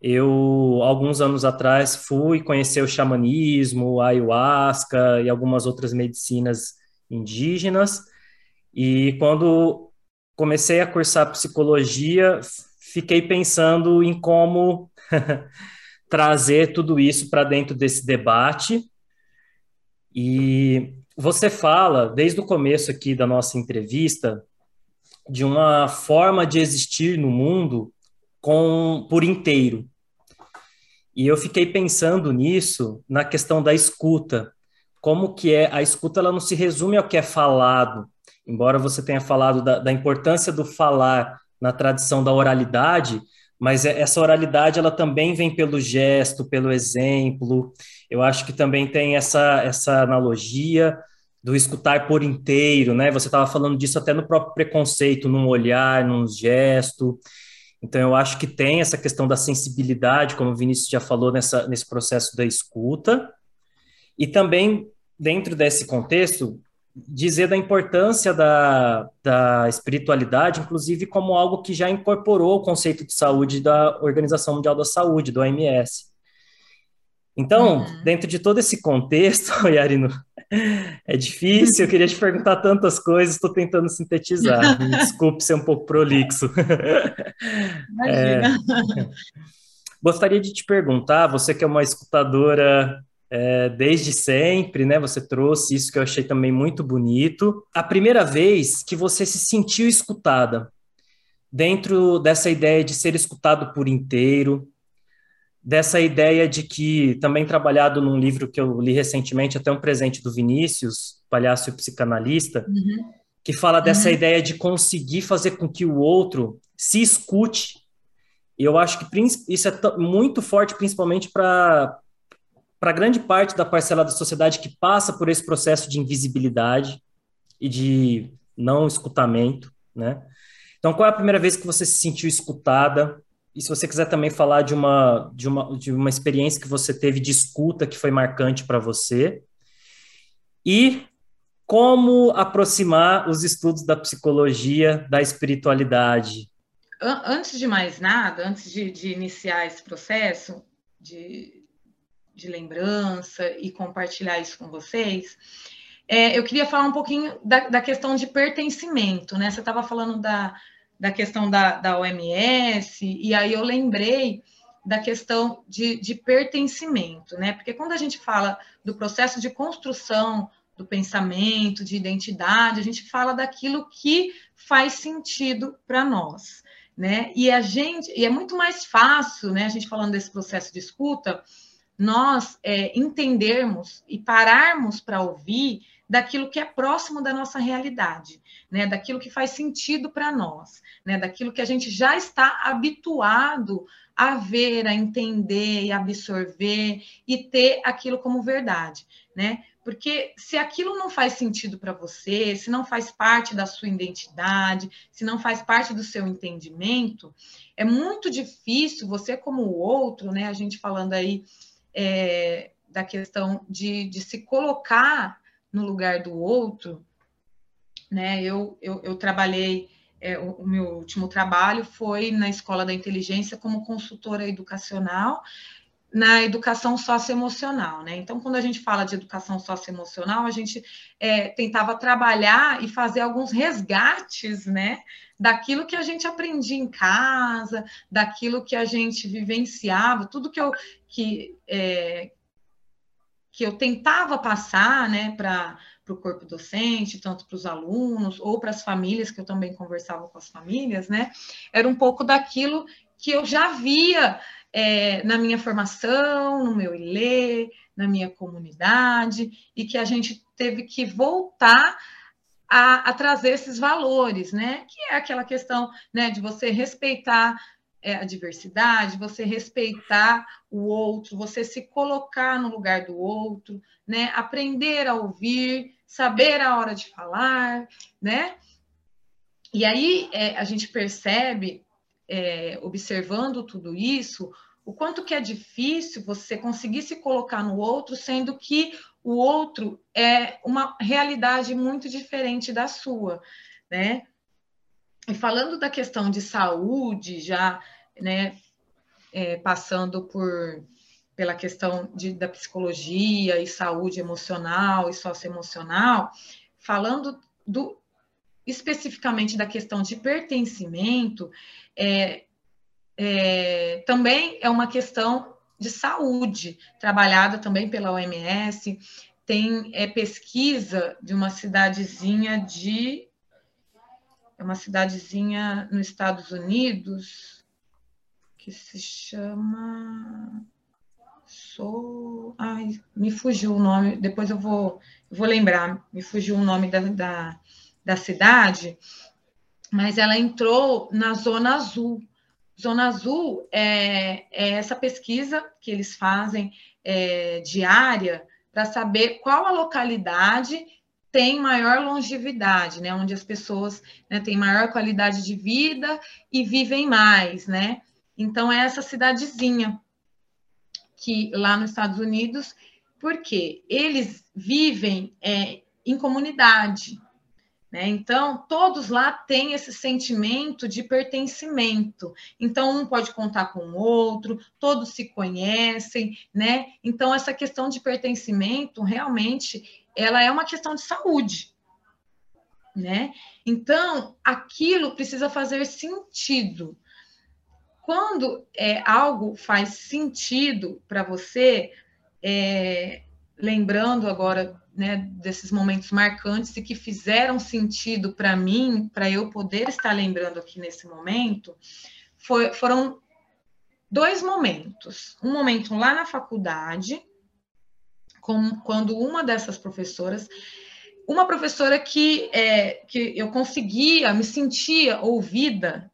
Eu, alguns anos atrás, fui conhecer o xamanismo, a ayahuasca e algumas outras medicinas indígenas, e quando comecei a cursar psicologia, fiquei pensando em como trazer tudo isso para dentro desse debate. E você fala, desde o começo aqui da nossa entrevista, de uma forma de existir no mundo com por inteiro. E eu fiquei pensando nisso na questão da escuta. Como que é a escuta? Ela não se resume ao que é falado. Embora você tenha falado da, da importância do falar na tradição da oralidade, mas é, essa oralidade ela também vem pelo gesto, pelo exemplo, eu acho que também tem essa, essa analogia do escutar por inteiro, né? Você estava falando disso até no próprio preconceito, num olhar, num gesto. Então, eu acho que tem essa questão da sensibilidade, como o Vinícius já falou, nessa, nesse processo da escuta. E também, dentro desse contexto, dizer da importância da, da espiritualidade, inclusive como algo que já incorporou o conceito de saúde da Organização Mundial da Saúde, do OMS. Então, uhum. dentro de todo esse contexto, Yarino, é difícil, eu queria te perguntar tantas coisas, estou tentando sintetizar. Me desculpe ser um pouco prolixo. É, gostaria de te perguntar, você que é uma escutadora é, desde sempre, né? Você trouxe isso que eu achei também muito bonito. A primeira vez que você se sentiu escutada, dentro dessa ideia de ser escutado por inteiro, dessa ideia de que, também trabalhado num livro que eu li recentemente, até um presente do Vinícius, palhaço e psicanalista, uhum. que fala dessa uhum. ideia de conseguir fazer com que o outro se escute. E eu acho que isso é muito forte, principalmente para para grande parte da parcela da sociedade que passa por esse processo de invisibilidade e de não escutamento, né? Então, qual é a primeira vez que você se sentiu escutada? E se você quiser também falar de uma, de uma, de uma experiência que você teve de escuta que foi marcante para você. E como aproximar os estudos da psicologia da espiritualidade? Antes de mais nada, antes de, de iniciar esse processo de, de lembrança e compartilhar isso com vocês, é, eu queria falar um pouquinho da, da questão de pertencimento, né? Você estava falando da, da questão da, da OMS, e aí eu lembrei da questão de, de pertencimento, né? Porque quando a gente fala do processo de construção do pensamento, de identidade, a gente fala daquilo que faz sentido para nós, né? E a gente, e é muito mais fácil, né? A gente falando desse processo de escuta, nós é, entendermos e pararmos para ouvir daquilo que é próximo da nossa realidade, né? Daquilo que faz sentido para nós, né? Daquilo que a gente já está habituado a ver, a entender e absorver e ter aquilo como verdade, né? Porque se aquilo não faz sentido para você, se não faz parte da sua identidade, se não faz parte do seu entendimento, é muito difícil você, como o outro, né? A gente falando aí é, da questão de, de se colocar no lugar do outro, né? Eu, eu, eu trabalhei, é, o, o, meu último trabalho foi na Escola da Inteligência como consultora educacional, na educação socioemocional, né? Então, quando a gente fala de educação socioemocional, a gente é, tentava trabalhar e fazer alguns resgates, né? Daquilo que a gente aprendia em casa, daquilo que a gente vivenciava, tudo que eu, que, é, que eu tentava passar, né, para para o corpo docente, tanto para os alunos ou para as famílias, que eu também conversava com as famílias, né? Era um pouco daquilo que eu já via é, na minha formação, no meu ILE, na minha comunidade, e que a gente teve que voltar a, a, trazer esses valores, né? Que é aquela questão né, de você respeitar é, a diversidade, você respeitar o outro, você se colocar no lugar do outro, né? Aprender a ouvir, saber a hora de falar, né? E aí é, a gente percebe, é, observando tudo isso, o quanto que é difícil você conseguir se colocar no outro, sendo que o outro é uma realidade muito diferente da sua, né? E falando da questão de saúde, já, né, é, passando por pela questão de, da psicologia e saúde emocional e socioemocional, falando do, especificamente da questão de pertencimento, é, é, também é uma questão de saúde, trabalhada também pela OMS. Tem é, pesquisa de uma cidadezinha de. É uma cidadezinha nos Estados Unidos que se chama sou. Ai, me fugiu o nome, depois eu vou, vou lembrar, me fugiu o nome da, da, da cidade, mas ela entrou na Zona Azul. Zona Azul é, é essa pesquisa que eles fazem é, diária para saber qual a localidade tem maior longevidade, né? Onde as pessoas né, têm maior qualidade de vida e vivem mais, né? Então, é essa cidadezinha que lá nos Estados Unidos, porque eles vivem é, em comunidade. Né? Então, todos lá têm esse sentimento de pertencimento. Então, um pode contar com o outro, todos se conhecem, né? Então, essa questão de pertencimento, realmente, ela é uma questão de saúde. Né? Então, aquilo precisa fazer sentido quando é, algo faz sentido para você, é, lembrando agora né, desses momentos marcantes e que fizeram sentido para mim, para eu poder estar lembrando aqui nesse momento, foi, foram dois momentos. Um momento lá na faculdade, com, quando uma dessas professoras, uma professora que, é, que eu conseguia, me sentia ouvida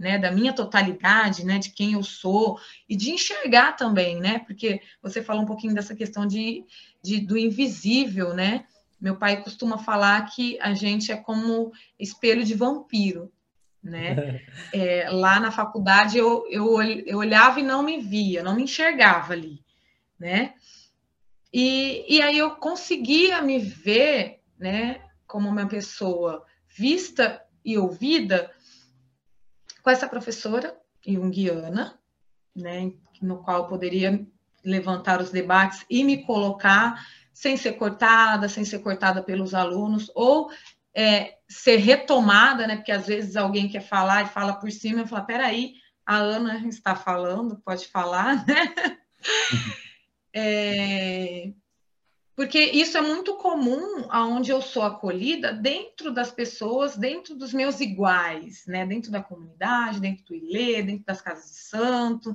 né, da minha totalidade, né, de quem eu sou e de enxergar também, né, porque você falou um pouquinho dessa questão de, de do invisível, né? Meu pai costuma falar que a gente é como espelho de vampiro, né? É, lá na faculdade eu, eu, eu olhava e não me via, não me enxergava ali, né? E, e aí eu conseguia me ver, né, como uma pessoa vista e ouvida com essa professora junguiana, né, no qual poderia levantar os debates e me colocar sem ser cortada, sem ser cortada pelos alunos, ou é, ser retomada, né, porque às vezes alguém quer falar e fala por cima, e fala, peraí, a Ana está falando, pode falar, né? Uhum. É, porque isso é muito comum aonde eu sou acolhida dentro das pessoas, dentro dos meus iguais, né? Dentro da comunidade, dentro do ILE, dentro das casas de santo,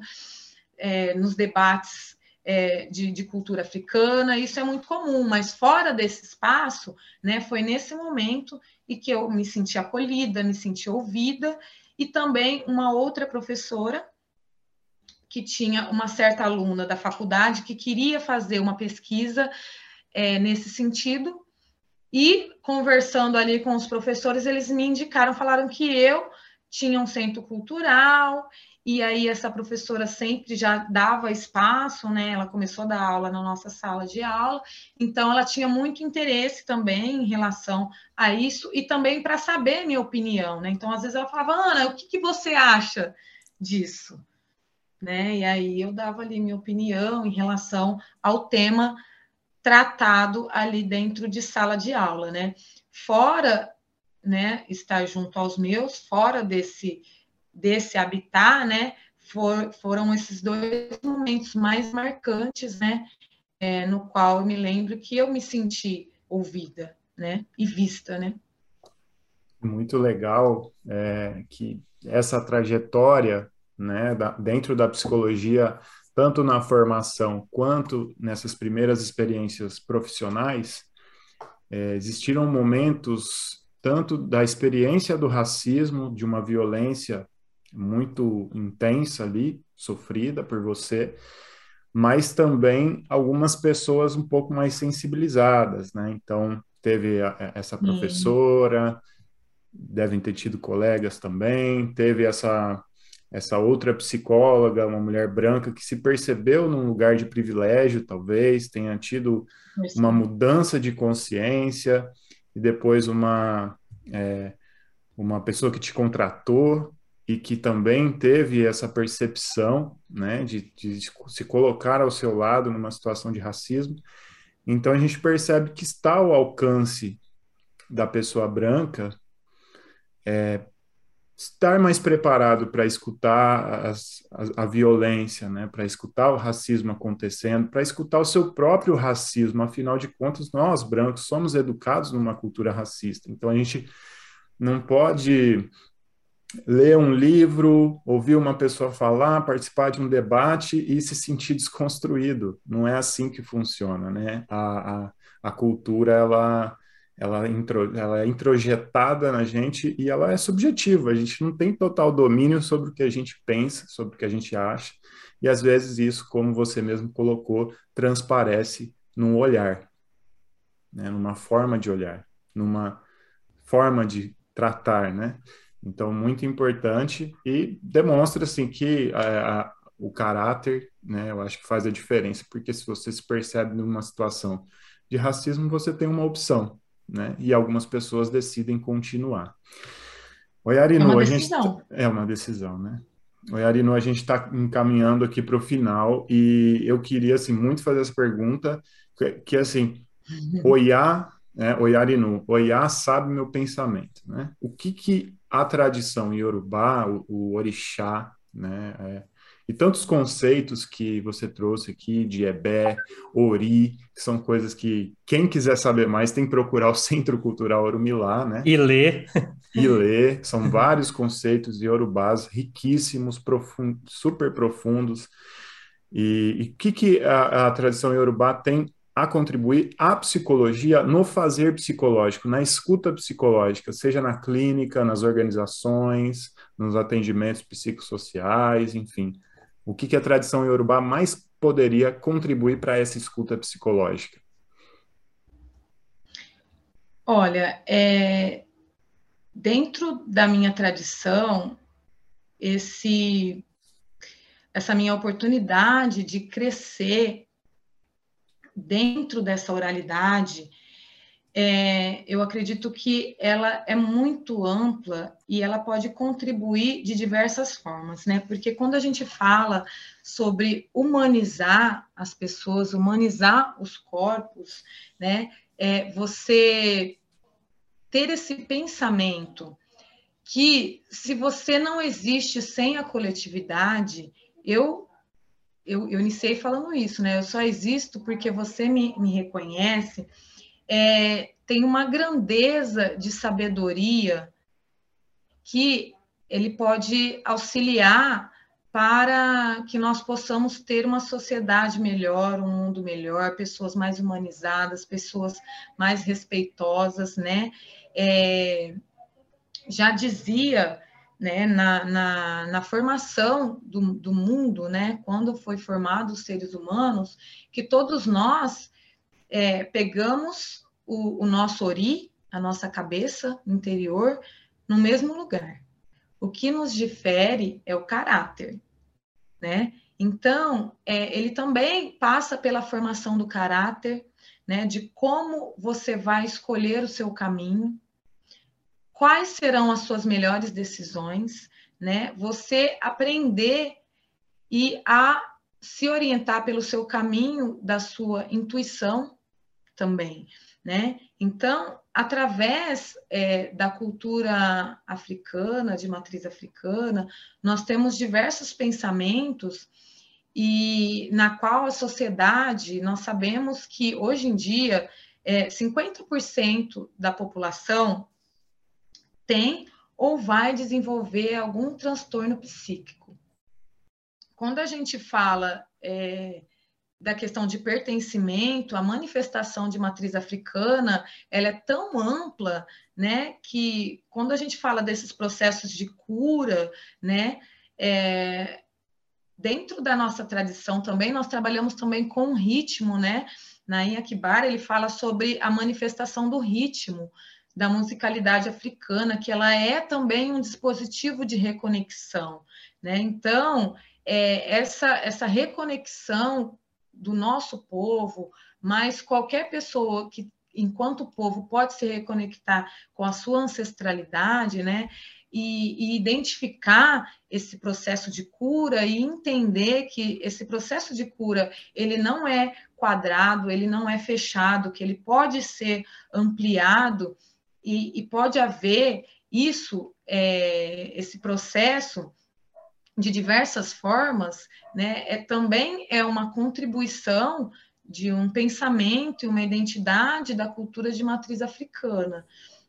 é, nos debates é, de, de, cultura africana, isso é muito comum, mas fora desse espaço, né? Foi nesse momento em que eu me senti acolhida, me senti ouvida, e também uma outra professora que tinha uma certa aluna da faculdade que queria fazer uma pesquisa é, nesse sentido. E conversando ali com os professores, eles me indicaram, falaram que eu tinha um centro cultural, e aí essa professora sempre já dava espaço, né? Ela começou a dar aula na nossa sala de aula, então ela tinha muito interesse também em relação a isso e também para saber minha opinião, né? Então, às vezes ela falava, Ana, o que, que você acha disso? né? E aí eu dava ali minha opinião em relação ao tema tratado ali dentro de sala de aula, né? Fora, né, estar junto aos meus, fora desse desse habitat, né, for, foram esses dois momentos mais marcantes, né, é, no qual eu me lembro que eu me senti ouvida, né, e vista, né. Muito legal é, que essa trajetória, né, da, dentro da psicologia, tanto na formação quanto nessas primeiras experiências profissionais, é, existiram momentos tanto da experiência do racismo, de uma violência muito intensa ali, sofrida por você, mas também algumas pessoas um pouco mais sensibilizadas, né? Então, teve a, essa professora, devem ter tido colegas também, teve essa essa outra psicóloga, uma mulher branca que se percebeu num lugar de privilégio, talvez tenha tido uma mudança de consciência e depois uma é, uma pessoa que te contratou e que também teve essa percepção, né, de, de, se colocar ao seu lado numa situação de racismo. Então a gente percebe que está ao alcance da pessoa branca é, estar mais preparado para escutar as, a, a, violência, né, para escutar o racismo acontecendo, para escutar o seu próprio racismo. Afinal de contas, nós brancos somos educados numa cultura racista. Então a gente não pode ler um livro, ouvir uma pessoa falar, participar de um debate e se sentir desconstruído. Não é assim que funciona, né? A, a, a cultura, ela, ela, intro, ela é introjetada na gente e ela é subjetiva. A gente não tem total domínio sobre o que a gente pensa, sobre o que a gente acha. E às vezes isso, como você mesmo colocou, transparece num olhar, né? numa forma de olhar, numa forma de tratar, né? Então, muito importante e demonstra, assim, que a, a, o caráter, né, eu acho que faz a diferença, porque se você se percebe numa situação de racismo, você tem uma opção, né, e algumas pessoas decidem continuar. Oi, Arino, é uma decisão. Gente... Tá, é uma decisão, né? Oi, Arino, a gente está encaminhando aqui para o final e eu queria, assim, muito fazer essa pergunta, que, que assim, Oiá, né, Oiarinu, Oiá sabe meu pensamento, né? O que que a tradição iorubá, o, o orixá, né, é, e tantos conceitos que você trouxe aqui de Ebé, Ori, que são coisas que quem quiser saber mais tem que procurar o Centro Cultural Orumilá, né? E ler. E ler. São vários conceitos iorubás riquíssimos, profund, super profundos. E o que, que a, a tradição iorubá tem a contribuir à psicologia no fazer psicológico, na escuta psicológica, seja na clínica, nas organizações, nos atendimentos psicossociais, enfim. O que, que a tradição iorubá mais poderia contribuir para essa escuta psicológica? Olha, é, dentro da minha tradição, esse, essa minha oportunidade de crescer dentro dessa oralidade, é, eu acredito que ela é muito ampla e ela pode contribuir de diversas formas, né? Porque quando a gente fala sobre humanizar as pessoas, humanizar os corpos, né? É você ter esse pensamento que se você não existe sem a coletividade, eu eu, eu iniciei falando isso, né? Eu só existo porque você me, me reconhece. É, tem uma grandeza de sabedoria que ele pode auxiliar para que nós possamos ter uma sociedade melhor, um mundo melhor, pessoas mais humanizadas, pessoas mais respeitosas, né? É, já dizia né, na, na, na formação do, do, mundo, né, quando foi formado os seres humanos, que todos nós é, pegamos o, o nosso ori, a nossa cabeça interior, no mesmo lugar. O que nos difere é o caráter, né? Então, é, ele também passa pela formação do caráter, né? De como você vai escolher o seu caminho, quais serão as suas melhores decisões, né? Você aprender e a se orientar pelo seu caminho da sua intuição também, né? Então, através é, da cultura africana, de matriz africana, nós temos diversos pensamentos e na qual a sociedade, nós sabemos que hoje em dia é, 50% da população tem ou vai desenvolver algum transtorno psíquico. Quando a gente fala é, da questão de pertencimento, a manifestação de matriz africana, ela é tão ampla, né, que quando a gente fala desses processos de cura, né, é, dentro da nossa tradição também, nós trabalhamos também com ritmo, né, na Inhakibara ele fala sobre a manifestação do ritmo, da musicalidade africana, que ela é também um dispositivo de reconexão, né, então, é, essa, essa reconexão do nosso povo, mas qualquer pessoa que, enquanto povo, pode se reconectar com a sua ancestralidade, né? E, e, identificar esse processo de cura e entender que esse processo de cura ele não é quadrado, ele não é fechado, que ele pode ser ampliado e, e pode haver isso, é, esse processo de diversas formas, né, é, também é uma contribuição de um pensamento e uma identidade da cultura de matriz africana.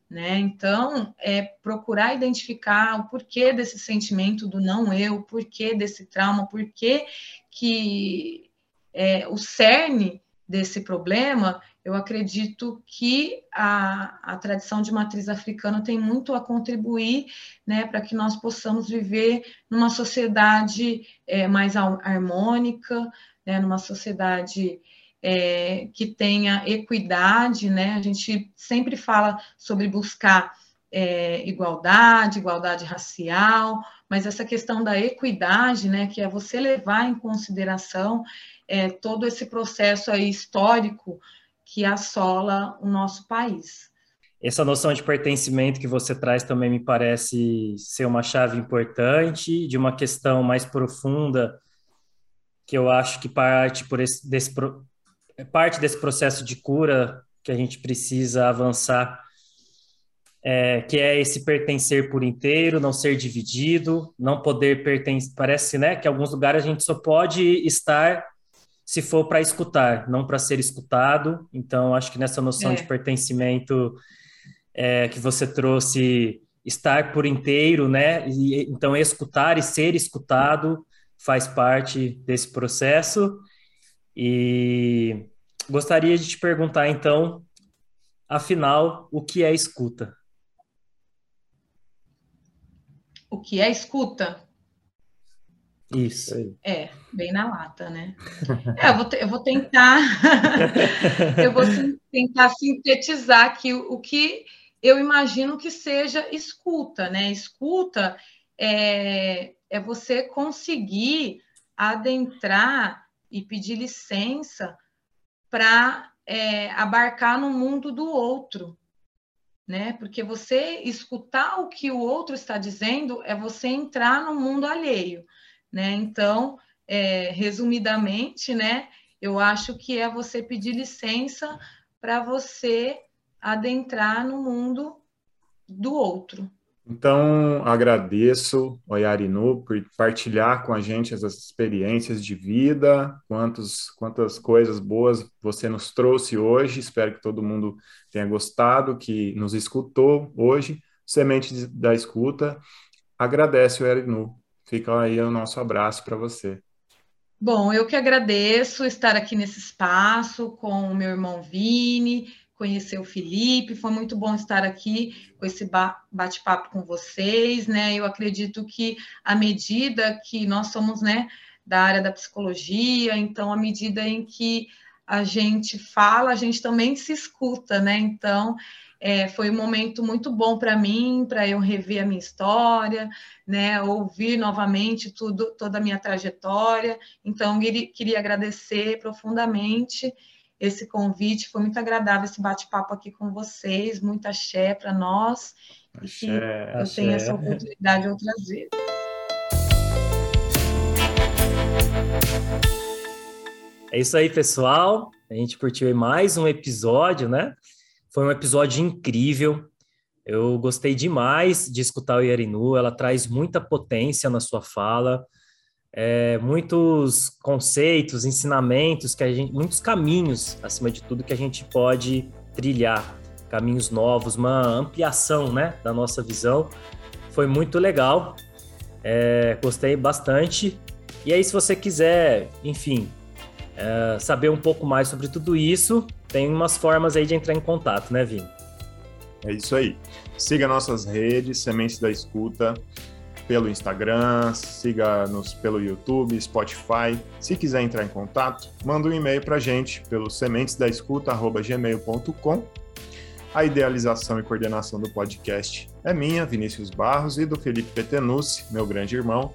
Né? Então, é procurar identificar o porquê desse sentimento do não eu, o porquê desse trauma, porquê que é, o cerne desse problema eu acredito que a, a tradição de matriz africana tem muito a contribuir né, para que nós possamos viver numa sociedade é, mais harmônica, né, numa sociedade é, que tenha equidade, né? A gente sempre fala sobre buscar é, igualdade, igualdade racial, mas essa questão da equidade, né, que é você levar em consideração todo esse processo aí histórico que assola o nosso país. Essa noção de pertencimento que você traz também me parece ser uma chave importante de uma questão mais profunda que eu acho que parte por esse desse parte desse processo de cura que a gente precisa avançar é, que é esse pertencer por inteiro, não ser dividido, não poder pertencer. Parece, né, que em alguns lugares a gente só pode estar se for para escutar, não para ser escutado. Então, acho que nessa noção é. de pertencimento é, que você trouxe, estar por inteiro, né? E, então, escutar e ser escutado faz parte desse processo. E gostaria de te perguntar, então, afinal, o que é escuta? O que é escuta? Isso. É, bem na lata, né? É, eu, vou eu vou tentar, eu vou tentar sintetizar aqui o, o, que eu imagino que seja escuta, né? Escuta é, é você conseguir adentrar e pedir licença para é, abarcar no mundo do outro, né? Porque você escutar o que o outro está dizendo é você entrar no mundo alheio. Né? Então, é, resumidamente, né, eu acho que é você pedir licença para você adentrar no mundo do outro. Então, agradeço, Oyarinu, por partilhar com a gente essas experiências de vida, quantos, quantas coisas boas você nos trouxe hoje. Espero que todo mundo tenha gostado, que nos escutou hoje. Semente da Escuta. Agradece, Oyarinu. Fica aí o nosso abraço para você. Bom, eu que agradeço estar aqui nesse espaço com o meu irmão Vini, conhecer o Felipe, foi muito bom estar aqui com esse bate-papo com vocês, né? Eu acredito que à medida que nós somos, né, da área da psicologia, então à medida em que a gente fala, a gente também se escuta, né? Então, é, foi um momento muito bom para mim, para eu rever a minha história, né, ouvir novamente tudo, toda a minha trajetória. Então, queria, queria agradecer profundamente esse convite, foi muito agradável esse bate-papo aqui com vocês, muita axé para nós, axé, e que eu tenha essa oportunidade outras vezes. É isso aí, pessoal. A gente curtiu mais um episódio, né? Foi um episódio incrível. Eu gostei demais de escutar o Yarinu. Ela traz muita potência na sua fala, é, muitos conceitos, ensinamentos, que a gente, muitos caminhos, acima de tudo, que a gente pode trilhar, caminhos novos, uma ampliação, né, da nossa visão. Foi muito legal. É, gostei bastante. E aí, se você quiser, enfim, é, saber um pouco mais sobre tudo isso, tem umas formas aí de entrar em contato, né, Vini? É isso aí. Siga nossas redes, Sementes da Escuta, pelo Instagram, siga-nos pelo YouTube, Spotify. Se quiser entrar em contato, manda um e-mail para gente pelo sementesdaescuta.gmail.com. A idealização e coordenação do podcast é minha, Vinícius Barros, e do Felipe Petenucci, meu grande irmão.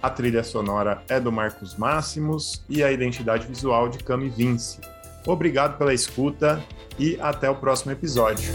A trilha sonora é do Marcos Máximos e a identidade visual de Cami Vince. Obrigado pela escuta e até o próximo episódio.